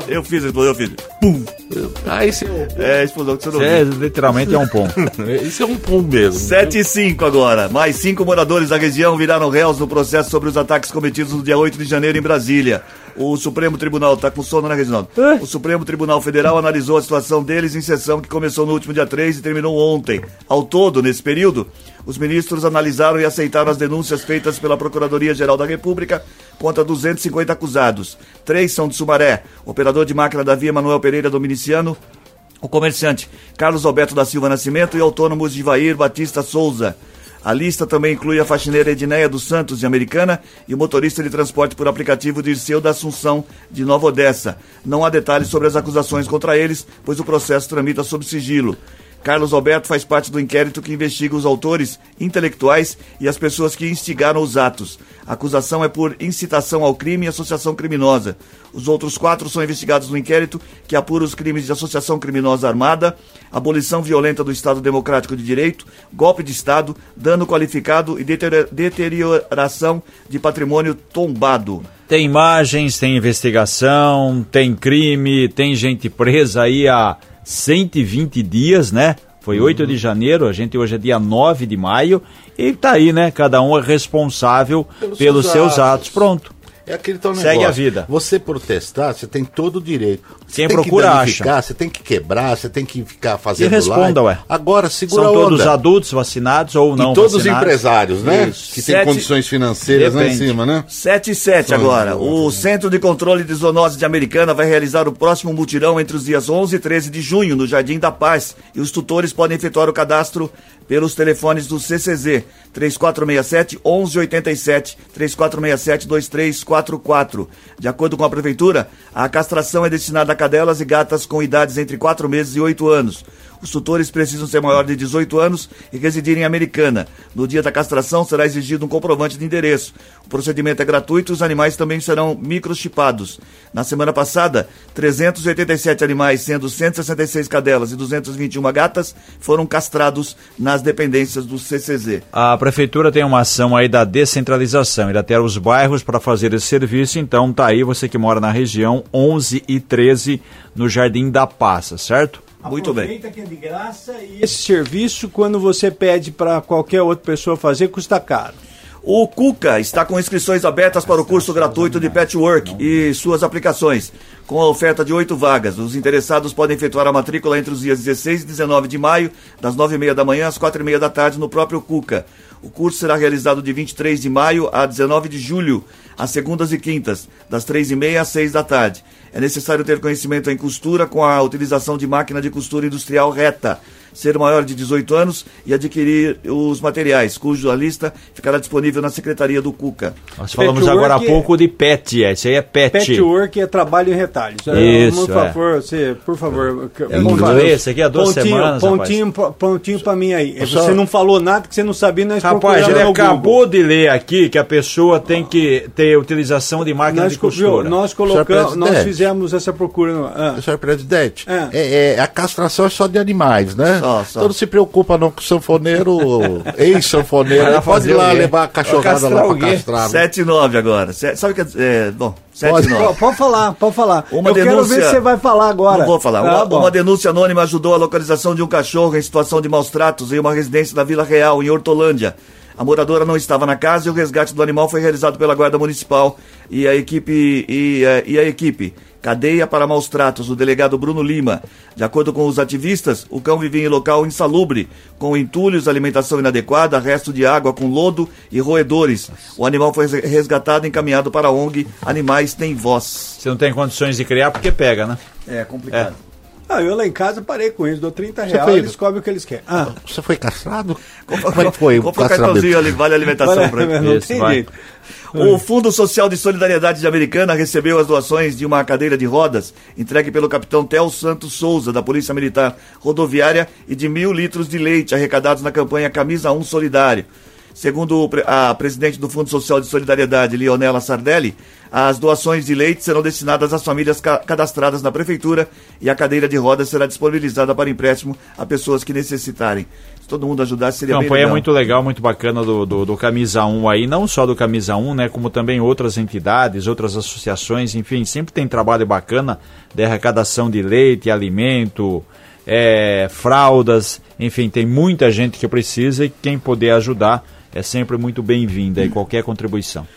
Eu fiz a explosão, eu fiz. Pum! Ah, esse é, É a explosão que você não Você é, viu. literalmente é um pom. esse é um pum mesmo. 7 e 5 agora. Mais cinco moradores da região viraram réus no processo sobre os ataques cometidos no dia 8 de janeiro em Brasília. O Supremo Tribunal, tá com sono, né, Reginaldo? O Supremo Tribunal Federal analisou a situação deles em sessão que começou no último dia 3 e terminou ontem. Ao todo, nesse período, os ministros analisaram e aceitaram as denúncias feitas pela Procuradoria-Geral da República contra 250 acusados. Três são de Sumaré. Operador de máquina da Via, Manuel Pereira Dominiciano, o comerciante Carlos Alberto da Silva Nascimento e o autônomo Givair Batista Souza. A lista também inclui a faxineira Edneia dos Santos, de Americana, e o motorista de transporte por aplicativo Dirceu da Assunção, de Nova Odessa. Não há detalhes sobre as acusações contra eles, pois o processo tramita sob sigilo. Carlos Alberto faz parte do inquérito que investiga os autores intelectuais e as pessoas que instigaram os atos. A acusação é por incitação ao crime e associação criminosa. Os outros quatro são investigados no inquérito que apura os crimes de associação criminosa armada, abolição violenta do Estado Democrático de Direito, golpe de Estado, dano qualificado e deteriora- deterioração de patrimônio tombado. Tem imagens, tem investigação, tem crime, tem gente presa aí há 120 dias, né? Foi 8 de janeiro, a gente hoje é dia 9 de maio, e tá aí, né? Cada um é responsável pelos, Pelos seus, seus atos. atos. Pronto. É aquele tal Segue negócio. a vida. Você protestar, você tem todo o direito. Você Quem tem procura, que danificar, Você tem que quebrar, você tem que ficar fazendo responda, live. ué. Agora, segura São todos onda. adultos vacinados ou não e todos os empresários, né? Isso. Que têm condições financeiras lá em Depende. cima, né? 7 e 7 Só agora. O Centro de Controle de Zoonose de Americana vai realizar o próximo mutirão entre os dias 11 e 13 de junho no Jardim da Paz. E os tutores podem efetuar o cadastro pelos telefones do CCZ 3467 1187 3467 2344. De acordo com a prefeitura, a castração é destinada a cadelas e gatas com idades entre 4 meses e 8 anos. Os tutores precisam ser maior de 18 anos e residir em Americana. No dia da castração será exigido um comprovante de endereço. O procedimento é gratuito e os animais também serão microchipados. Na semana passada, 387 animais, sendo 166 cadelas e 221 gatas, foram castrados nas dependências do CCZ. A prefeitura tem uma ação aí da descentralização, irá ter os bairros para fazer esse serviço, então tá aí você que mora na região 11 e 13 no Jardim da Passa, certo? Muito bem. Que é de graça e esse serviço, quando você pede para qualquer outra pessoa fazer, custa caro. O Cuca está com inscrições abertas para o curso gratuito de Patchwork e suas aplicações, com a oferta de oito vagas. Os interessados podem efetuar a matrícula entre os dias 16 e 19 de maio, das 9h30 da manhã às 4h30 da tarde, no próprio Cuca. O curso será realizado de 23 de maio a 19 de julho, às segundas e quintas, das 3h30 às 6 da tarde. É necessário ter conhecimento em costura com a utilização de máquina de costura industrial reta ser maior de 18 anos e adquirir os materiais, cuja lista ficará disponível na Secretaria do Cuca. Nós falamos agora há pouco de PET, esse aí é PET. Patchwork é trabalho em retalhos. Isso, Por é. favor, você, por favor. É inglês, esse aqui há duas pontinho, semanas, Pontinho, pra- pontinho pra mim aí. Só- Você não falou nada que você não sabia, nós Rapaz, ele acabou Google. de ler aqui que a pessoa tem que ter utilização de máquina Nós, de co- viu, costura. nós colocamos, nós fizemos essa procura. no- ah. Senhor presidente, É. é, é, a castração é só de animais, né? Só, só. Então não se preocupa não com o sanfoneiro, ex-sanfoneiro, pode fazer ir lá levar a cachorrada lá pra castrar. né? 7 e 9 agora. Se- Sabe o que é. bom, 7 Pode. e Pô, 9. Pode falar, pode falar. Uma Eu quero denúncia- ver se você vai falar agora. Não vou falar. Ah, uma, uma denúncia anônima ajudou a localização de um cachorro em situação de maus tratos em uma residência da Vila Real, em Hortolândia. A moradora não estava na casa e o resgate do animal foi realizado pela Guarda Municipal e a equipe e, e a equipe Cadeia para Maus Tratos, o delegado Bruno Lima. De acordo com os ativistas, o cão vivia em local insalubre, com entulhos, alimentação inadequada, resto de água com lodo e roedores. O animal foi resgatado e encaminhado para a ONG Animais Tem Voz. Você não tem condições de criar porque pega, né? É complicado. Ah, eu lá em casa parei com isso, dou 30 reais, foi- eles comem o que eles querem. Ah, Você foi castrado? Como é que foi o Compra castramento? cartãozinho ali, vale alimentação pra ele. não Isso, tem vai. jeito. O Fundo Social de Solidariedade de Americana recebeu as doações de uma cadeira de rodas entregue pelo capitão Tel Santos Souza, da Polícia Militar Rodoviária, e de mil litros de leite arrecadados na campanha Camisa 1 Solidário. Segundo a presidente do Fundo Social de Solidariedade, Leonela Sardelli, as doações de leite serão destinadas às famílias ca- cadastradas na Prefeitura e a cadeira de rodas será disponibilizada para empréstimo a pessoas que necessitarem. Se todo mundo ajudasse, seria A bem campanha é legal. muito legal, muito bacana do, do, do Camisa 1 aí, não só do Camisa 1, né, como também outras entidades, outras associações, enfim, sempre tem trabalho bacana de arrecadação de leite, alimento, é, fraldas, enfim, tem muita gente que precisa e quem puder ajudar é sempre muito bem-vinda e qualquer contribuição.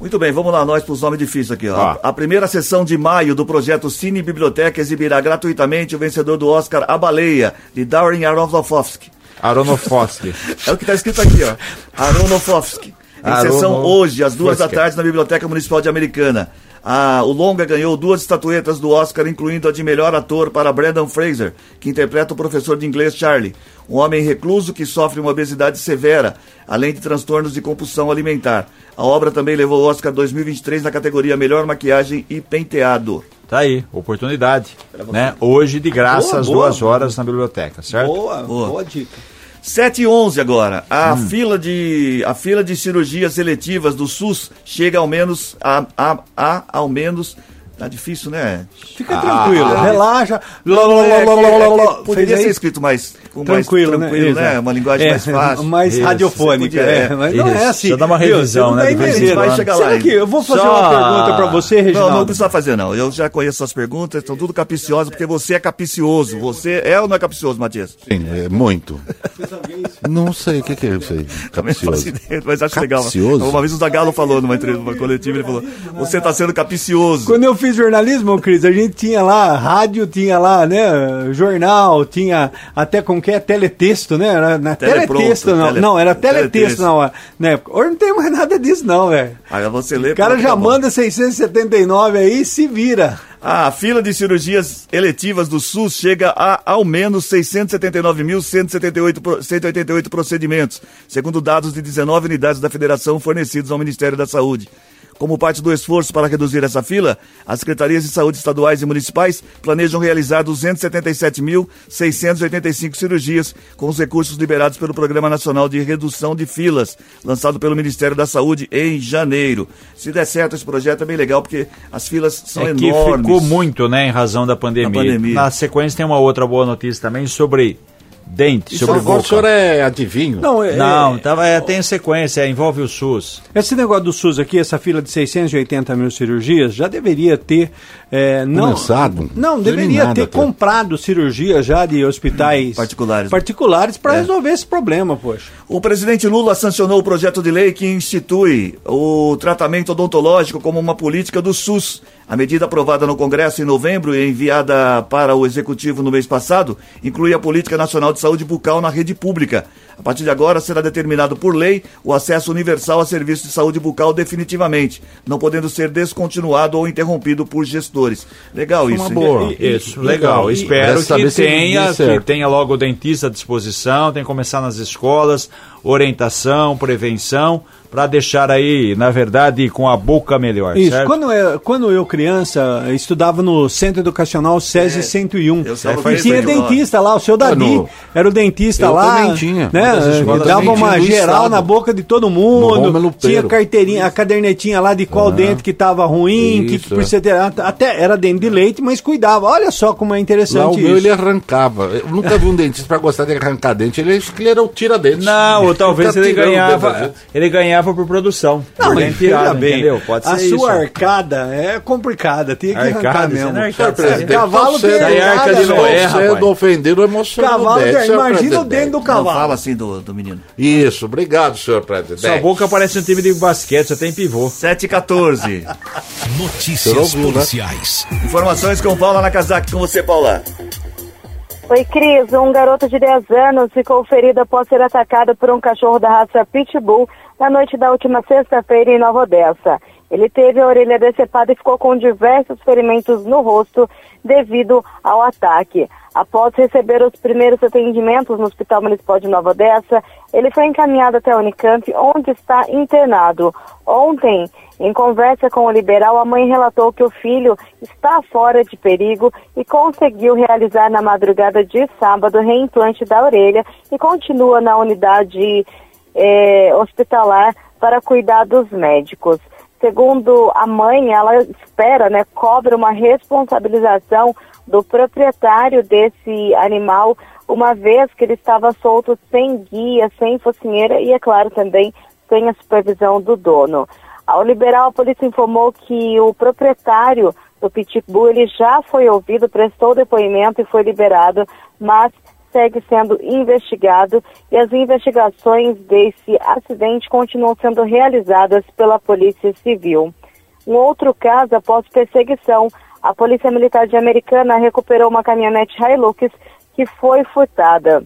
Muito bem, vamos lá, nós para os nomes difíceis aqui. Ó. Ah. A primeira sessão de maio do projeto Cine Biblioteca exibirá gratuitamente o vencedor do Oscar A Baleia, de Darren Aronofsky. Aronofsky. É o que está escrito aqui, ó. Aronofsky. Em Arono- sessão hoje, às duas da tarde, na Biblioteca Municipal de Americana. Ah, o longa ganhou duas estatuetas do Oscar, incluindo a de melhor ator para Brandon Fraser, que interpreta o professor de inglês Charlie, um homem recluso que sofre uma obesidade severa, além de transtornos de compulsão alimentar. A obra também levou o Oscar 2023 na categoria Melhor Maquiagem e Penteado. Tá aí, oportunidade. Né? Hoje, de graça, Boa, às boa. duas horas na biblioteca, certo? Boa, Boa. boa dica. 7 e 11 agora. A, Hum. fila de, a fila de cirurgias eletivas do SUS chega ao menos a, a, a ao menos. Tá difícil, né? Fica tranquilo, ah. relaxa. Lá, lá, lá, lá, lá, lá. Poderia ser escrito mais com Tranquilo, mais né? tranquilo, né? Exato. Uma linguagem É, mais fácil. Mais Isso. radiofônica. Você podia- é, mas não é Isso. assim. Deixa eu dar uma revisão, não né, entendendo. quando. Vai chegar lá Será que ainda. eu vou fazer Só- uma pergunta pra você, Não, Reginaldo? não precisa fazer, não. Eu já conheço suas perguntas, estão tudo capiciosas, porque você é capicioso. Você é ou não é capicioso, Matias? Sim, é muito. Não sei, o que, que é isso aí? Não ideia, mas acho legal. Capcioso? Uma vez o Zagalo falou numa entrevista, numa coletiva, ele falou: Você está sendo capicioso. Quando eu fiz jornalismo, Cris, a gente tinha lá rádio, tinha lá, né, jornal, tinha até como que é teletexto, né? Era, Telepronto, teletexto, não, tele- não, era teletexto teletexto. na hora, na época. Hoje não tem mais nada disso não, velho. Aí você lê. O cara já bom. manda 679 aí e se vira. A fila de cirurgias eletivas do SUS chega a ao menos 679.178 pro- 188 procedimentos, segundo dados de 19 unidades da federação fornecidos ao Ministério da Saúde. Como parte do esforço para reduzir essa fila, as secretarias de saúde estaduais e municipais planejam realizar 277.685 cirurgias com os recursos liberados pelo Programa Nacional de Redução de Filas, lançado pelo Ministério da Saúde em janeiro. Se der certo, esse projeto é bem legal porque as filas são é que enormes. ficou muito, né, em razão da pandemia. Da pandemia. Na sequência tem uma outra boa notícia também sobre Dente, Isso sobre agora o boca. senhor é adivinho. Não, é, Não, tava, é, tem sequência, envolve o SUS. Esse negócio do SUS aqui, essa fila de 680 mil cirurgias, já deveria ter. é, não, Começado? Não, deveria ter até. comprado cirurgia já de hospitais Particulares. particulares para É. resolver esse problema, poxa. O presidente Lula sancionou o projeto de lei que institui o tratamento odontológico como uma política do SUS. A medida aprovada no Congresso em novembro e enviada para o Executivo no mês passado inclui a Política Nacional de Saúde Bucal na rede pública. A partir de agora será determinado por lei o acesso universal a serviços de saúde bucal definitivamente, não podendo ser descontinuado ou interrompido por gestores. Legal isso. uma hein? boa. Isso, legal. legal. E- Espero que tenha, que tenha logo o dentista à disposição, tem que começar nas escolas, orientação, prevenção, para deixar aí, na verdade, com a boca melhor, Isso, certo? quando eu, quando eu criança estudava no Centro Educacional SESI 101. eu estava e tinha dentista lá, o seu Dadi no- era o dentista Eu lá. também tinha. Né, Escolas dava uma geral na boca de todo mundo. Tinha carteirinha, a cadernetinha lá de qual dente que estava ruim, que, Isso, que é. ter. Até era dente de leite, mas cuidava. Olha só como é Lá interessante o meu isso. ele arrancava. Eu nunca vi um dentista pra gostar de arrancar dente. Ele que era o tira-dentes. Não, ou talvez ele o ganhava, ele ganhava por produção. Não, Por mas dente tirado, bem, entendeu? Pode ser a isso. sua arcada é complicada, tinha que arrancar Arcada, mesmo. isso não é arcada, Cavalo é arcada arcada, de Noé, velho. rapaz. Cedo ofender o emocional Cavalo, dente, imagina o dente do cavalo. fala assim do, do menino. Isso, obrigado, senhor presidente. Sua boca parece um time de basquete, só tem pivô. 7 e 14. Notícias ouviu, né? policiais. Informações com Paula Nakazaki. Com você, Paula. Oi, Cris. Um garoto de 10 anos ficou ferido após ser atacado por um cachorro da raça Pitbull na noite da última sexta-feira em Nova Odessa. Ele teve a orelha decepada e ficou com diversos ferimentos no rosto devido ao ataque. Após receber os primeiros atendimentos no Hospital Municipal de Nova Odessa, ele foi encaminhado até a Unicamp, onde está internado. Ontem, em conversa com o liberal, a mãe relatou que o filho está fora de perigo e conseguiu realizar na madrugada de sábado reimplante da orelha e continua na unidade eh, hospitalar para cuidados médicos. Segundo a mãe, ela espera, né, cobra uma responsabilização do proprietário desse animal, uma vez que ele estava solto sem guia, sem focinheira e, é claro, também sem a supervisão do dono. Ao liberal, a polícia informou que o proprietário do Pitbull ele já foi ouvido, prestou depoimento e foi liberado, mas segue sendo investigado e as investigações desse acidente continuam sendo realizadas pela Polícia Civil. Um outro caso, após perseguição, a Polícia Militar de Americana recuperou uma caminhonete Hilux que foi furtada.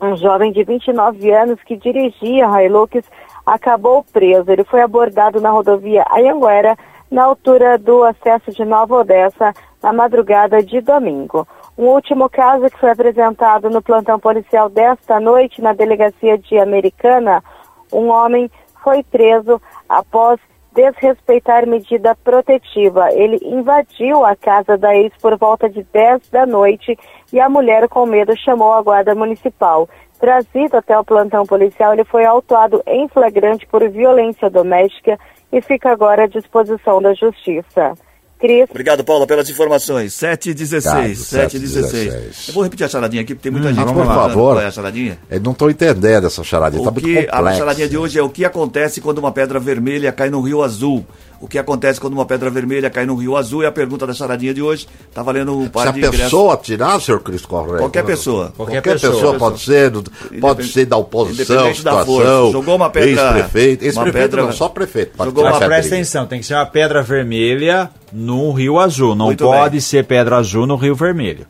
Um jovem de 29 anos que dirigia a Hilux acabou preso. Ele foi abordado na rodovia Anhanguera, na altura do acesso de Nova Odessa, na madrugada de domingo. Um último caso que foi apresentado no plantão policial desta noite na delegacia de Americana, um homem foi preso após desrespeitar medida protetiva. Ele invadiu a casa da ex por volta de 10 da noite e a mulher, com medo, chamou a guarda municipal. Trazido até o plantão policial, ele foi autuado em flagrante por violência doméstica e fica agora à disposição da justiça. Cris. Obrigado, Paula, pelas informações. 7 e 16. Obrigado, 7 e 7 e 16. 16. Eu vou repetir a charadinha aqui, porque tem muita gente mas por favor. é a charadinha. Eu não estou entendendo essa charadinha, tá O muito que, a complexa. charadinha de hoje é o que acontece quando uma pedra vermelha cai no Rio Azul. O que acontece quando uma pedra vermelha cai no Rio Azul é a pergunta da charadinha de hoje. Tá valendo um Se par a de ingressos. pessoa tirar, senhor Cris Correia. Qualquer pessoa. Qualquer, Qualquer pessoa, pessoa. pode ser, pode ser da oposição, independente da situação, força. Jogou uma pedra- ex-prefeito, ex-prefeito pedra- não, só prefeito. Jogou uma presta briga. atenção, tem que ser uma pedra vermelha no Rio Azul. Não Muito pode bem. ser pedra azul no Rio Vermelho.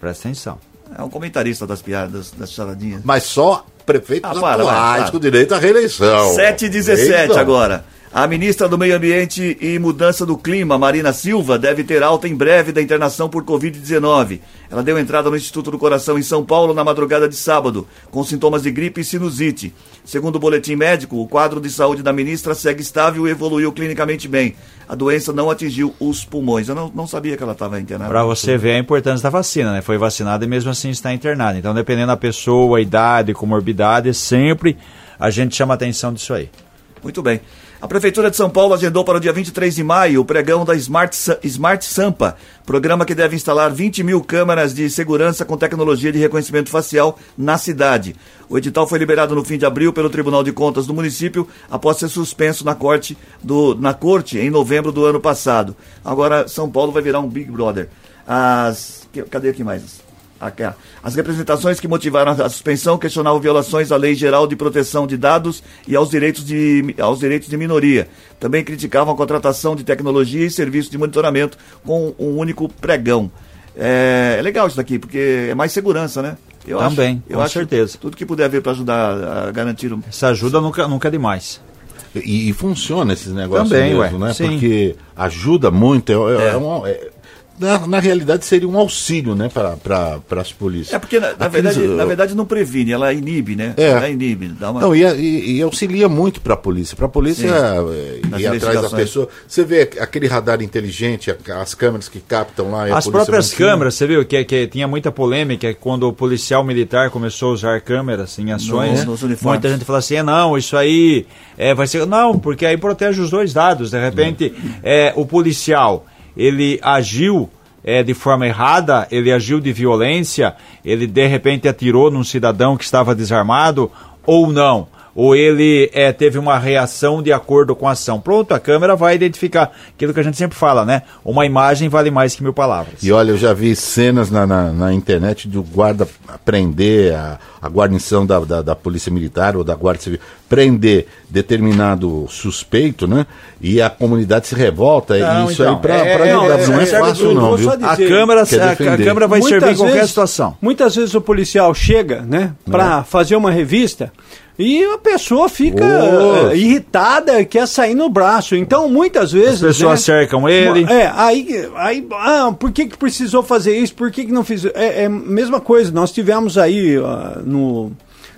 Presta atenção. É um comentarista das piadas, das charadinhas. Mas só prefeitos Ah, para, atuais, para. com direito à reeleição. 7 e 17 Eleição. agora. A ministra do Meio Ambiente e Mudança do Clima, Marina Silva, deve ter alta em breve da internação por Covid-19. Ela deu entrada no Instituto do Coração em São Paulo na madrugada de sábado, com sintomas de gripe e sinusite. Segundo o boletim médico, o quadro de saúde da ministra segue estável e evoluiu clinicamente bem. A doença não atingiu os pulmões. Eu não, não sabia que ela estava internada. Para você ver a importância da vacina, né? Foi vacinada e mesmo assim está internada. Então, dependendo da pessoa, idade, comorbidade, sempre a gente chama atenção disso aí. Muito bem. A Prefeitura de São Paulo agendou para o dia 23 de maio o pregão da Smart, Smart Sampa, programa que deve instalar 20 mil câmeras de segurança com tecnologia de reconhecimento facial na cidade. O edital foi liberado no fim de abril pelo Tribunal de Contas do município, após ser suspenso na corte, do, na corte em novembro do ano passado. Agora, São Paulo vai virar um Big Brother. As, cadê aqui mais? As representações que motivaram a suspensão questionavam violações à Lei Geral de Proteção de Dados e aos direitos de, aos direitos de minoria. Também criticavam a contratação de tecnologia e serviço de monitoramento com um único pregão. É, é legal isso daqui, porque é mais segurança, né? Eu Também, acho, eu com acho certeza. Tudo que puder ver para ajudar a garantir o. Essa ajuda nunca, nunca é demais. E, e funciona esses negócios Também, mesmo, ué, né? sim. Porque ajuda muito. É, é- É. é um- é- na, na realidade seria um auxílio, né, para as polícias. É porque, na, na Aqueles, verdade, uh, na verdade, não previne, ela inibe, né? É. Ela inibe. Dá uma... Não, e, e- e auxilia muito para a polícia. Para a polícia Sim. Nas ir atrás da pessoa. Você vê aquele radar inteligente, as câmeras que captam lá. e As próprias mantinha. câmeras, você viu que, que tinha muita polêmica quando o policial militar começou a usar câmeras em ações. No- uniformes. muita gente falou assim: "É, não, isso aí é, vai ser. Não, porque aí protege os dois dados. De repente, é, o policial ele agiu é, de forma errada, ele agiu de violência, ele de repente atirou num cidadão que estava desarmado ou não. Ou ele é, teve uma reação de acordo com a ação. Pronto, a câmera vai identificar aquilo que a gente sempre fala, né? Uma imagem vale mais que mil palavras. E olha, eu já vi cenas na, na, na internet do guarda prender a, a guarnição da, da, da Polícia Militar ou da Guarda Civil, prender determinado suspeito, né? E a comunidade se revolta. Não, e isso então, aí para é- é- ajudar é- não é, é- fácil, não, viu? A câmera, a, a vai servir em qualquer vezes, situação. Muitas vezes o policial chega, né, para fazer uma revista e a pessoa fica Ô. eh, irritada, quer sair no braço. Então, muitas vezes. As pessoas né, cercam ele. É, aí, aí ah, por que, que precisou fazer isso? Por que, que não fiz? É, é a mesma coisa. Nós tivemos aí ah, no.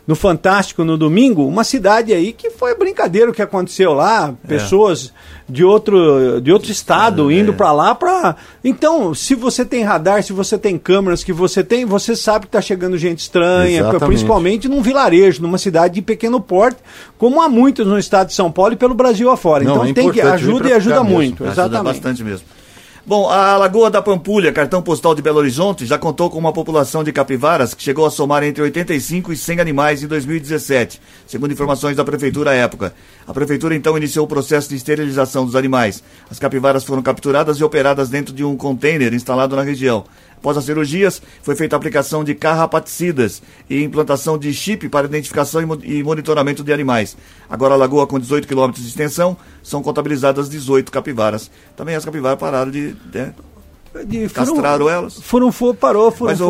No Fantástico, no domingo, uma cidade aí que foi brincadeira o que aconteceu lá, pessoas de outro, de outro estado indo pra lá para Então, se você tem radar, se você tem câmeras que você tem, você sabe que tá chegando gente estranha, Exatamente. principalmente num vilarejo, numa cidade de pequeno porte, como há muitos no estado de São Paulo e pelo Brasil afora. Não, então é tem que ajuda e ajuda mesmo. muito, Ajuda exatamente. bastante mesmo. Bom, a Lagoa da Pampulha, cartão postal de Belo Horizonte, já contou com uma população de capivaras que chegou a somar entre 85 e 100 animais em 2017, segundo informações da prefeitura à época. A prefeitura então iniciou o processo de esterilização dos animais. As capivaras foram capturadas e operadas dentro de um container instalado na região. Após as cirurgias, foi feita a aplicação de carrapaticidas e implantação de chip para identificação e mo- monitoramento de animais. Agora a lagoa com 18 quilômetros de extensão, são contabilizadas 18 capivaras. Também as capivaras pararam de... né, De Castraram elas. Furunfu parou, Mas Furunfu.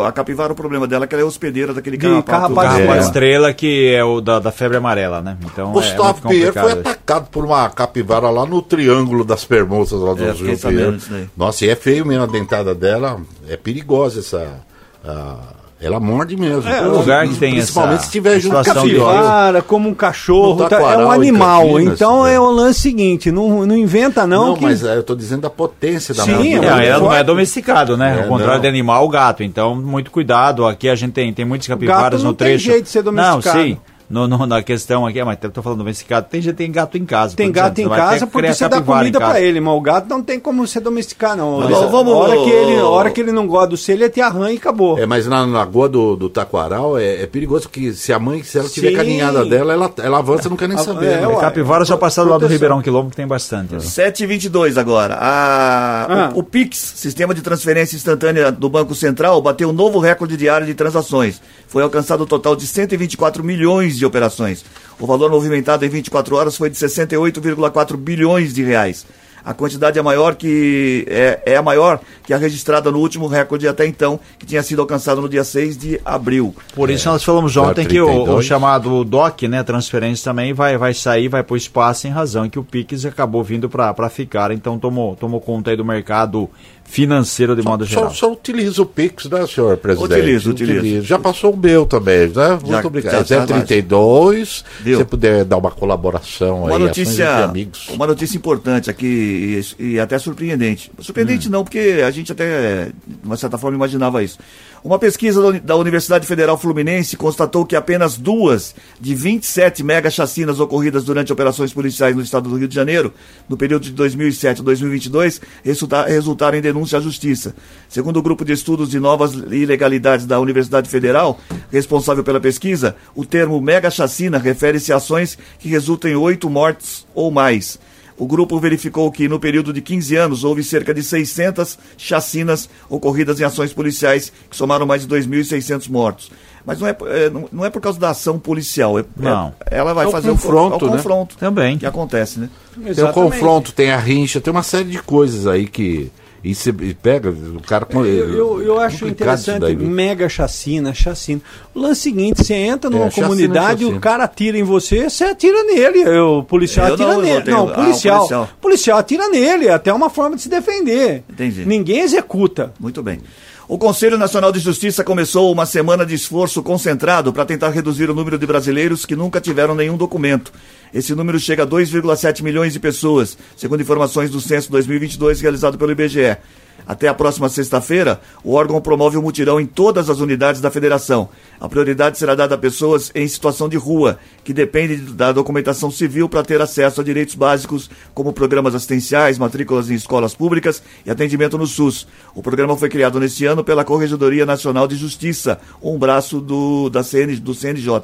o, a capivara, o problema dela é que ela é hospedeira daquele De carrapato. carrapato. É. estrela, que é o da, da febre amarela, né? Então, é Gustavo muito Pinheiro foi atacado por uma capivara lá no Triângulo das Permoças, lá do É, Rio daí. Nossa, e é feio mesmo a dentada dela, é perigosa essa. a- ela morde mesmo. É, lugar que tem Principalmente essa se tiver junto com. Capivara, como um cachorro, No tá- é um animal. Campinas, então é. é o lance seguinte, não, não inventa não, Não, que mas é, eu tô dizendo da potência da Sim, mordida. é Não, ela não é domesticado, né? É, Ao contrário não. de animal, o gato. Então, muito cuidado. Aqui a gente tem, tem muitos capivaras não no tem trecho. jeito de ser domesticado. Não, sim. No, no- na questão aqui, mas eu tô falando domesticado. Tem gente tem gato em casa. tem gato em casa que porque você dá comida pra ele, mas o gato não tem como você domesticar não. Mas, a, vamos- hora que ele, a hora que ele não gosta do selo, ele te arranha e acabou. É, mas na lagoa do, do Taquaral é, é perigoso, porque se a mãe, se ela tiver Sim. dela, ela, ela avança e não quer nem Ah, saber. é, né? Capivara só passar do lado do. Ribeirão Quilombo, que tem bastante. né? 7h22 agora. A- Ah. o, o Pix, Sistema de Transferência Instantânea do Banco Central, bateu um novo recorde diário de transações. Foi alcançado o total de 124 milhões de operações. O valor movimentado em 24 horas foi de 68,4 bilhões de reais. A quantidade é maior que é, é a maior que a registrada no último recorde até então, que tinha sido alcançado no dia 6 de abril. Por isso nós falamos ontem que o, o 32. chamado DOC, né, transferência também vai, vai sair, vai para o espaço em razão que o Pix acabou vindo para ficar, então tomou, tomou conta aí do mercado financeiro de modo Só, geral. só utiliza o Pix, né, senhor presidente? Utilizo, utilizo. Já passou o meu também, né? Já- Muito obrigado. já- já- 032, se você puder dar uma colaboração Uma aí, notícia, amigos. uma notícia importante aqui e, e até surpreendente. Surpreendente não, porque a gente até, de uma certa forma, imaginava isso. Uma pesquisa da Uni- da Universidade Federal Fluminense constatou que apenas duas de 27 mega chacinas ocorridas durante operações policiais no estado do Rio de Janeiro, no período de 2007 a 2022, resulta- resultaram em denúncia à Justiça. Segundo o grupo de estudos de novas ilegalidades da Universidade Federal, responsável pela pesquisa, o termo mega chacina refere-se a ações que resultam em oito mortes ou mais. O grupo verificou que, no período de 15 anos, houve cerca de 600 chacinas ocorridas em ações policiais, que somaram mais de 2.600 mortos. Mas não é, é, não, é por causa da ação policial. É, Não. é- ela vai É o fazer confronto, o, é o né? confronto Também. que acontece, né? Tem o confronto, tem a rincha, tem uma série de coisas aí que. E você pega, o cara. com- Eu, eu, eu acho interessante, daí, mega chacina, chacina. O lance seguinte, você entra numa É, comunidade, chacina. o cara atira em você, você atira nele. O policial Eu atira não, nele. não ah, o policial, policial. policial atira nele, é até uma forma de se defender. Entendi. Ninguém executa. Muito bem. O Conselho Nacional de Justiça começou uma semana de esforço concentrado para tentar reduzir o número de brasileiros que nunca tiveram nenhum documento. Esse número chega a 2,7 milhões de pessoas, segundo informações do censo 2022 realizado pelo IBGE. Até a próxima sexta-feira, o órgão promove um mutirão em todas as unidades da federação. A prioridade será dada a pessoas em situação de rua, que dependem da documentação civil para ter acesso a direitos básicos, como programas assistenciais, matrículas em escolas públicas e atendimento no SUS. O programa foi criado neste ano pela Corregedoria Nacional de Justiça, um braço do, da CN, do CNJ,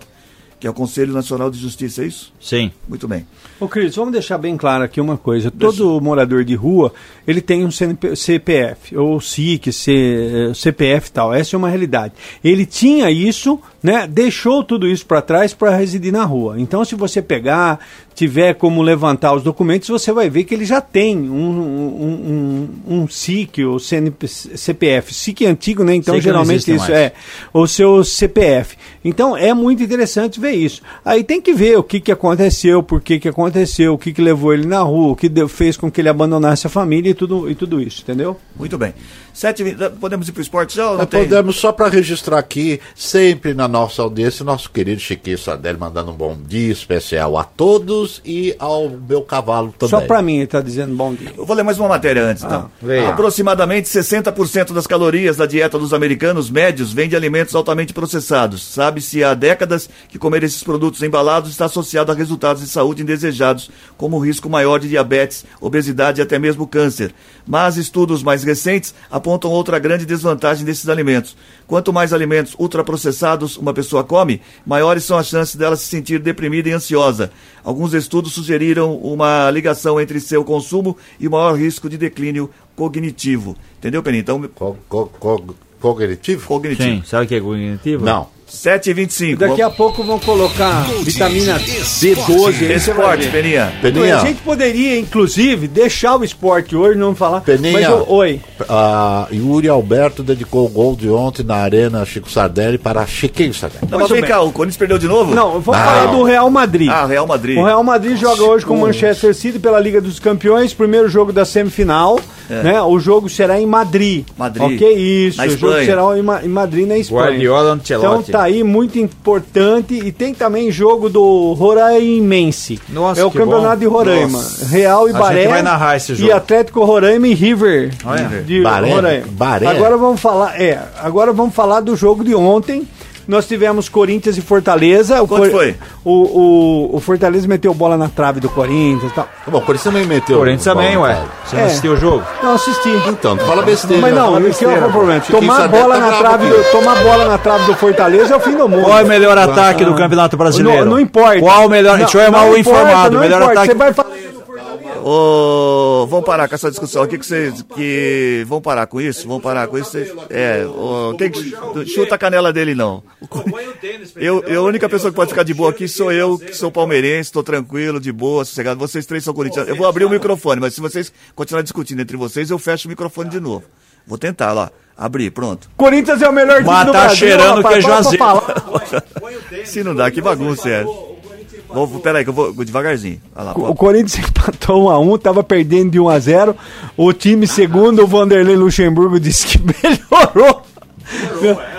que é o Conselho Nacional de Justiça, é isso? Sim. Muito bem. Ô Cris, vamos deixar bem claro aqui uma coisa. Todo morador de rua, ele tem um CNP CPF, ou SIC, C, eh, CPF e tal. Essa é uma realidade. Ele tinha isso, né? Deixou tudo isso para trás para residir na rua. Então, se você pegar, tiver como levantar os documentos, você vai ver que ele já tem um, um, um, um SIC, ou CNP, CPF. SIC é antigo, né? Então, geralmente isso mais. é o seu CPF. Então é muito interessante ver isso. Aí tem que ver o que, que aconteceu, por que, que aconteceu, o que, que levou ele na rua, o que deu- fez com que ele abandonasse a família e tudo, e tudo isso, entendeu? Muito bem. Sete, e vinte- podemos ir para o esporte já ou tem? podemos, só para registrar aqui, sempre na nossa audiência, nosso querido Chiquinho Sardelli mandando um bom dia especial a todos e ao meu cavalo também. Só pra mim ele tá dizendo bom dia. Eu vou ler mais uma matéria antes, então. leia. Aproximadamente 60% das calorias da dieta dos americanos médios vem de alimentos altamente processados. Sabe-se há décadas que comer esses produtos embalados está associado a resultados de saúde indesejados, como o risco maior de diabetes, obesidade e até mesmo câncer. Mas estudos mais recentes apontam outra grande desvantagem desses alimentos. Quanto mais alimentos ultraprocessados uma pessoa come, maiores são as chances dela se sentir deprimida e ansiosa. Alguns estudos sugeriram uma ligação entre seu consumo e o maior risco de declínio cognitivo. Entendeu, Peninha? Então, Co- co- co- Cognitivo? cognitivo. Sim. Sabe o que é cognitivo? Não. 7 e 25 Daqui a pouco vão colocar vitamina B12 aí, você vai Esporte. Peninha. Peninha, A gente poderia, inclusive, deixar o esporte hoje, não falar. Peninha. Mas, oi. a Yuri Alberto dedicou o gol de ontem na Arena Chico Sardelli para Chiquinho Sardelli. Não, mas vem cá, o Corinthians perdeu de novo? Não, vamos Não. falar do Real Madrid. Ah, Real Madrid. O Real Madrid joga hoje com o Manchester City pela Liga dos Campeões, primeiro jogo da semifinal. Né? O jogo será em Madrid. É. Madrid. Ok, isso. Na o jogo Espanha. será em, Ma- em Madrid, na Espanha. Guardiola, Ancelotti. Então tá aí muito importante. E tem também jogo do Roraimense. Nossa, é o que campeonato bom. de Roraima. Nossa. Real e A Baré. vai narrar esse E jogo. Atlético Roraima e River. Olha. De Baré? Roraima. Baré? Agora vamos falar. É, agora vamos falar do jogo de ontem. Nós tivemos Corinthians e Fortaleza. O Quanto Cor- foi? O, o, o Fortaleza meteu bola na trave do Corinthians e tal. Tá bom, o Corinthians também meteu. O Corinthians também, bola, ué. Você não É. assistiu o jogo? Não assisti. Então, tu fala besteira. Mas não, fala o que é o problema? Tomar bola tá na trave, do, tomar bola na trave do Fortaleza é o fim do mundo. Qual é o melhor ataque do Campeonato Brasileiro? Não, não importa. Qual o melhor? Não, Deixa eu não o importa, informado. não O melhor importa. ataque. Você vai falar. Ô, vamos parar com essa discussão aqui que vocês que vão parar com isso, vão parar com isso. vocês- É, ô, tem que chuta a canela dele não. Eu, eu a única pessoa que pode ficar de boa aqui sou eu, que sou palmeirense, estou tranquilo, de boa, sossegado. Vocês três são corintianos. Eu vou abrir o microfone, mas se vocês continuarem discutindo entre vocês, eu fecho o microfone de novo. Vou tentar lá, abrir, pronto. Corinthians é o melhor time Mas do tá Brasil. cheirando rapaz, que é. Se não dá, que bagunça é. Vou, peraí, que eu vou devagarzinho. Lá, O. Corinthians empatou 1 a 1 tava perdendo de 1 a 0 O time segundo, o Vanderlei Luxemburgo disse que melhorou.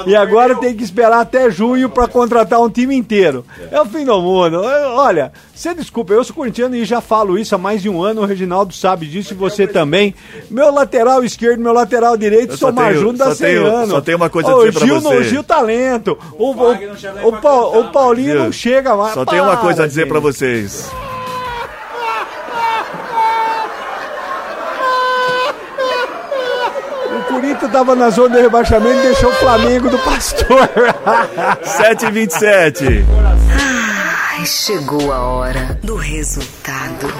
E agora tem que esperar até junho para contratar um time inteiro. É o fim do mundo. Olha, você desculpa, eu sou corintiano e já falo isso há mais de um ano. O Reginaldo sabe disso e você também. Meu lateral esquerdo, meu lateral direito, sou Marjuno da Serrano. só tenho uma coisa a Ô, dizer pra Gil, você. não- Gil talento. O, o, o, pra o Paulinho não chega mais. Só tem uma coisa a Para, dizer pra gente. vocês. Corinthians tava na zona de rebaixamento e deixou o Flamengo do Pastor. 7h27. Ai, chegou a hora do resultado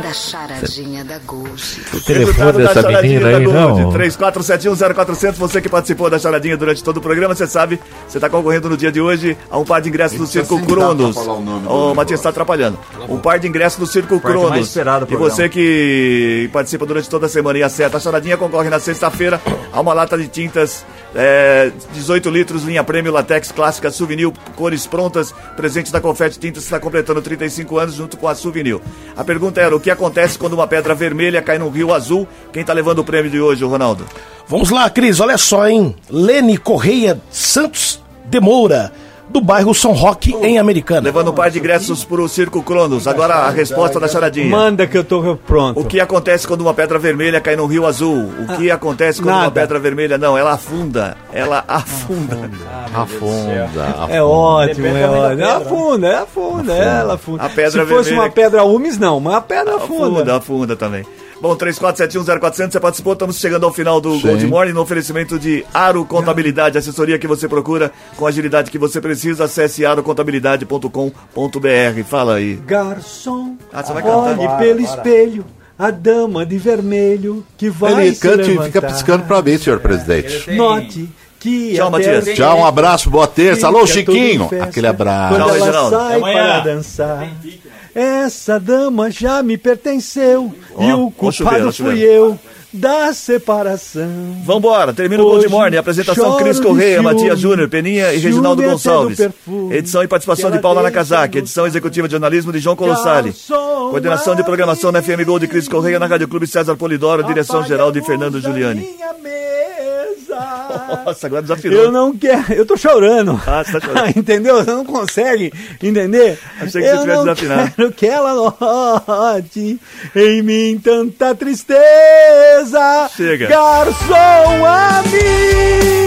da charadinha da Gold. O telefone dessa charadinha menina da aí, Gold, não. 34710400, você que participou da charadinha durante todo o programa, você sabe, você está concorrendo no dia de hoje a um par de ingressos do Circo Cronos. Ô. Matias está atrapalhando. Um par de ingressos do Circo Cronos. E você que participa durante toda a semana e acerta a charadinha, concorre na sexta-feira a uma lata de tintas, é, 18 litros, linha prêmio, latex clássica, souvenir, cores prontas, presente da Confete Tintas, está completando 35 anos junto com a souvenir. A pergunta era, o que acontece quando uma pedra vermelha cai num rio azul? Quem está levando o prêmio de hoje, Ronaldo? Vamos lá, Cris, olha só, hein? Lene Correia Santos de Moura, do bairro São Roque, em Americana. Levando um par de ingressos para o Circo Cronos. Agora a resposta da charadinha. Manda que eu tô pronto. O que acontece quando uma pedra vermelha cai no rio azul? O que acontece quando uma nada. pedra vermelha... Não, ela afunda. Ela afunda. Afunda, afunda. É ótimo, é ótimo. pedra, É afunda, é afunda, é, ela afunda. A pedra Se fosse vermelha- uma pedra umes, não, mas a pedra afunda. Afunda, afunda também. Bom, 34710400, você participou, estamos chegando ao final do Gold Morning, no oferecimento de Aro Contabilidade, assessoria que você procura com a agilidade que você precisa, acesse arocontabilidade.com.br. Fala aí. Garçom, Ah, você vai cantar? olhe pelo espelho, a dama de vermelho que vai Ele canta e fica piscando pra mim, senhor presidente. Note que Tchau, Matias. Tchau, um abraço, boa terça. Alô, Chiquinho. Aquele abraço. Quando Tchau, ela Reginaldo. sai Até amanhã. para dançar. Essa dama já me pertenceu e Ó, o culpado fui eu da separação. Vambora, termina o Gold Morning. Apresentação Cris Correia, Matias Júnior, Peninha e Reginaldo Gonçalves. Edição e participação de Paula Nakazaki. Edição executiva de jornalismo de João Colossali. Coordenação de programação na FM Gold de Cris Correia, na Rádio Clube César Polidoro, direção geral de Fernando Giuliani. Nossa, agora desafinou. Eu não quero, eu tô chorando. Ah, você tá chorando. Entendeu? Você não consegue entender? Achei que você eu tivesse não desafinado. quero que ela note em mim tanta tristeza. Chega. Garçom amigo.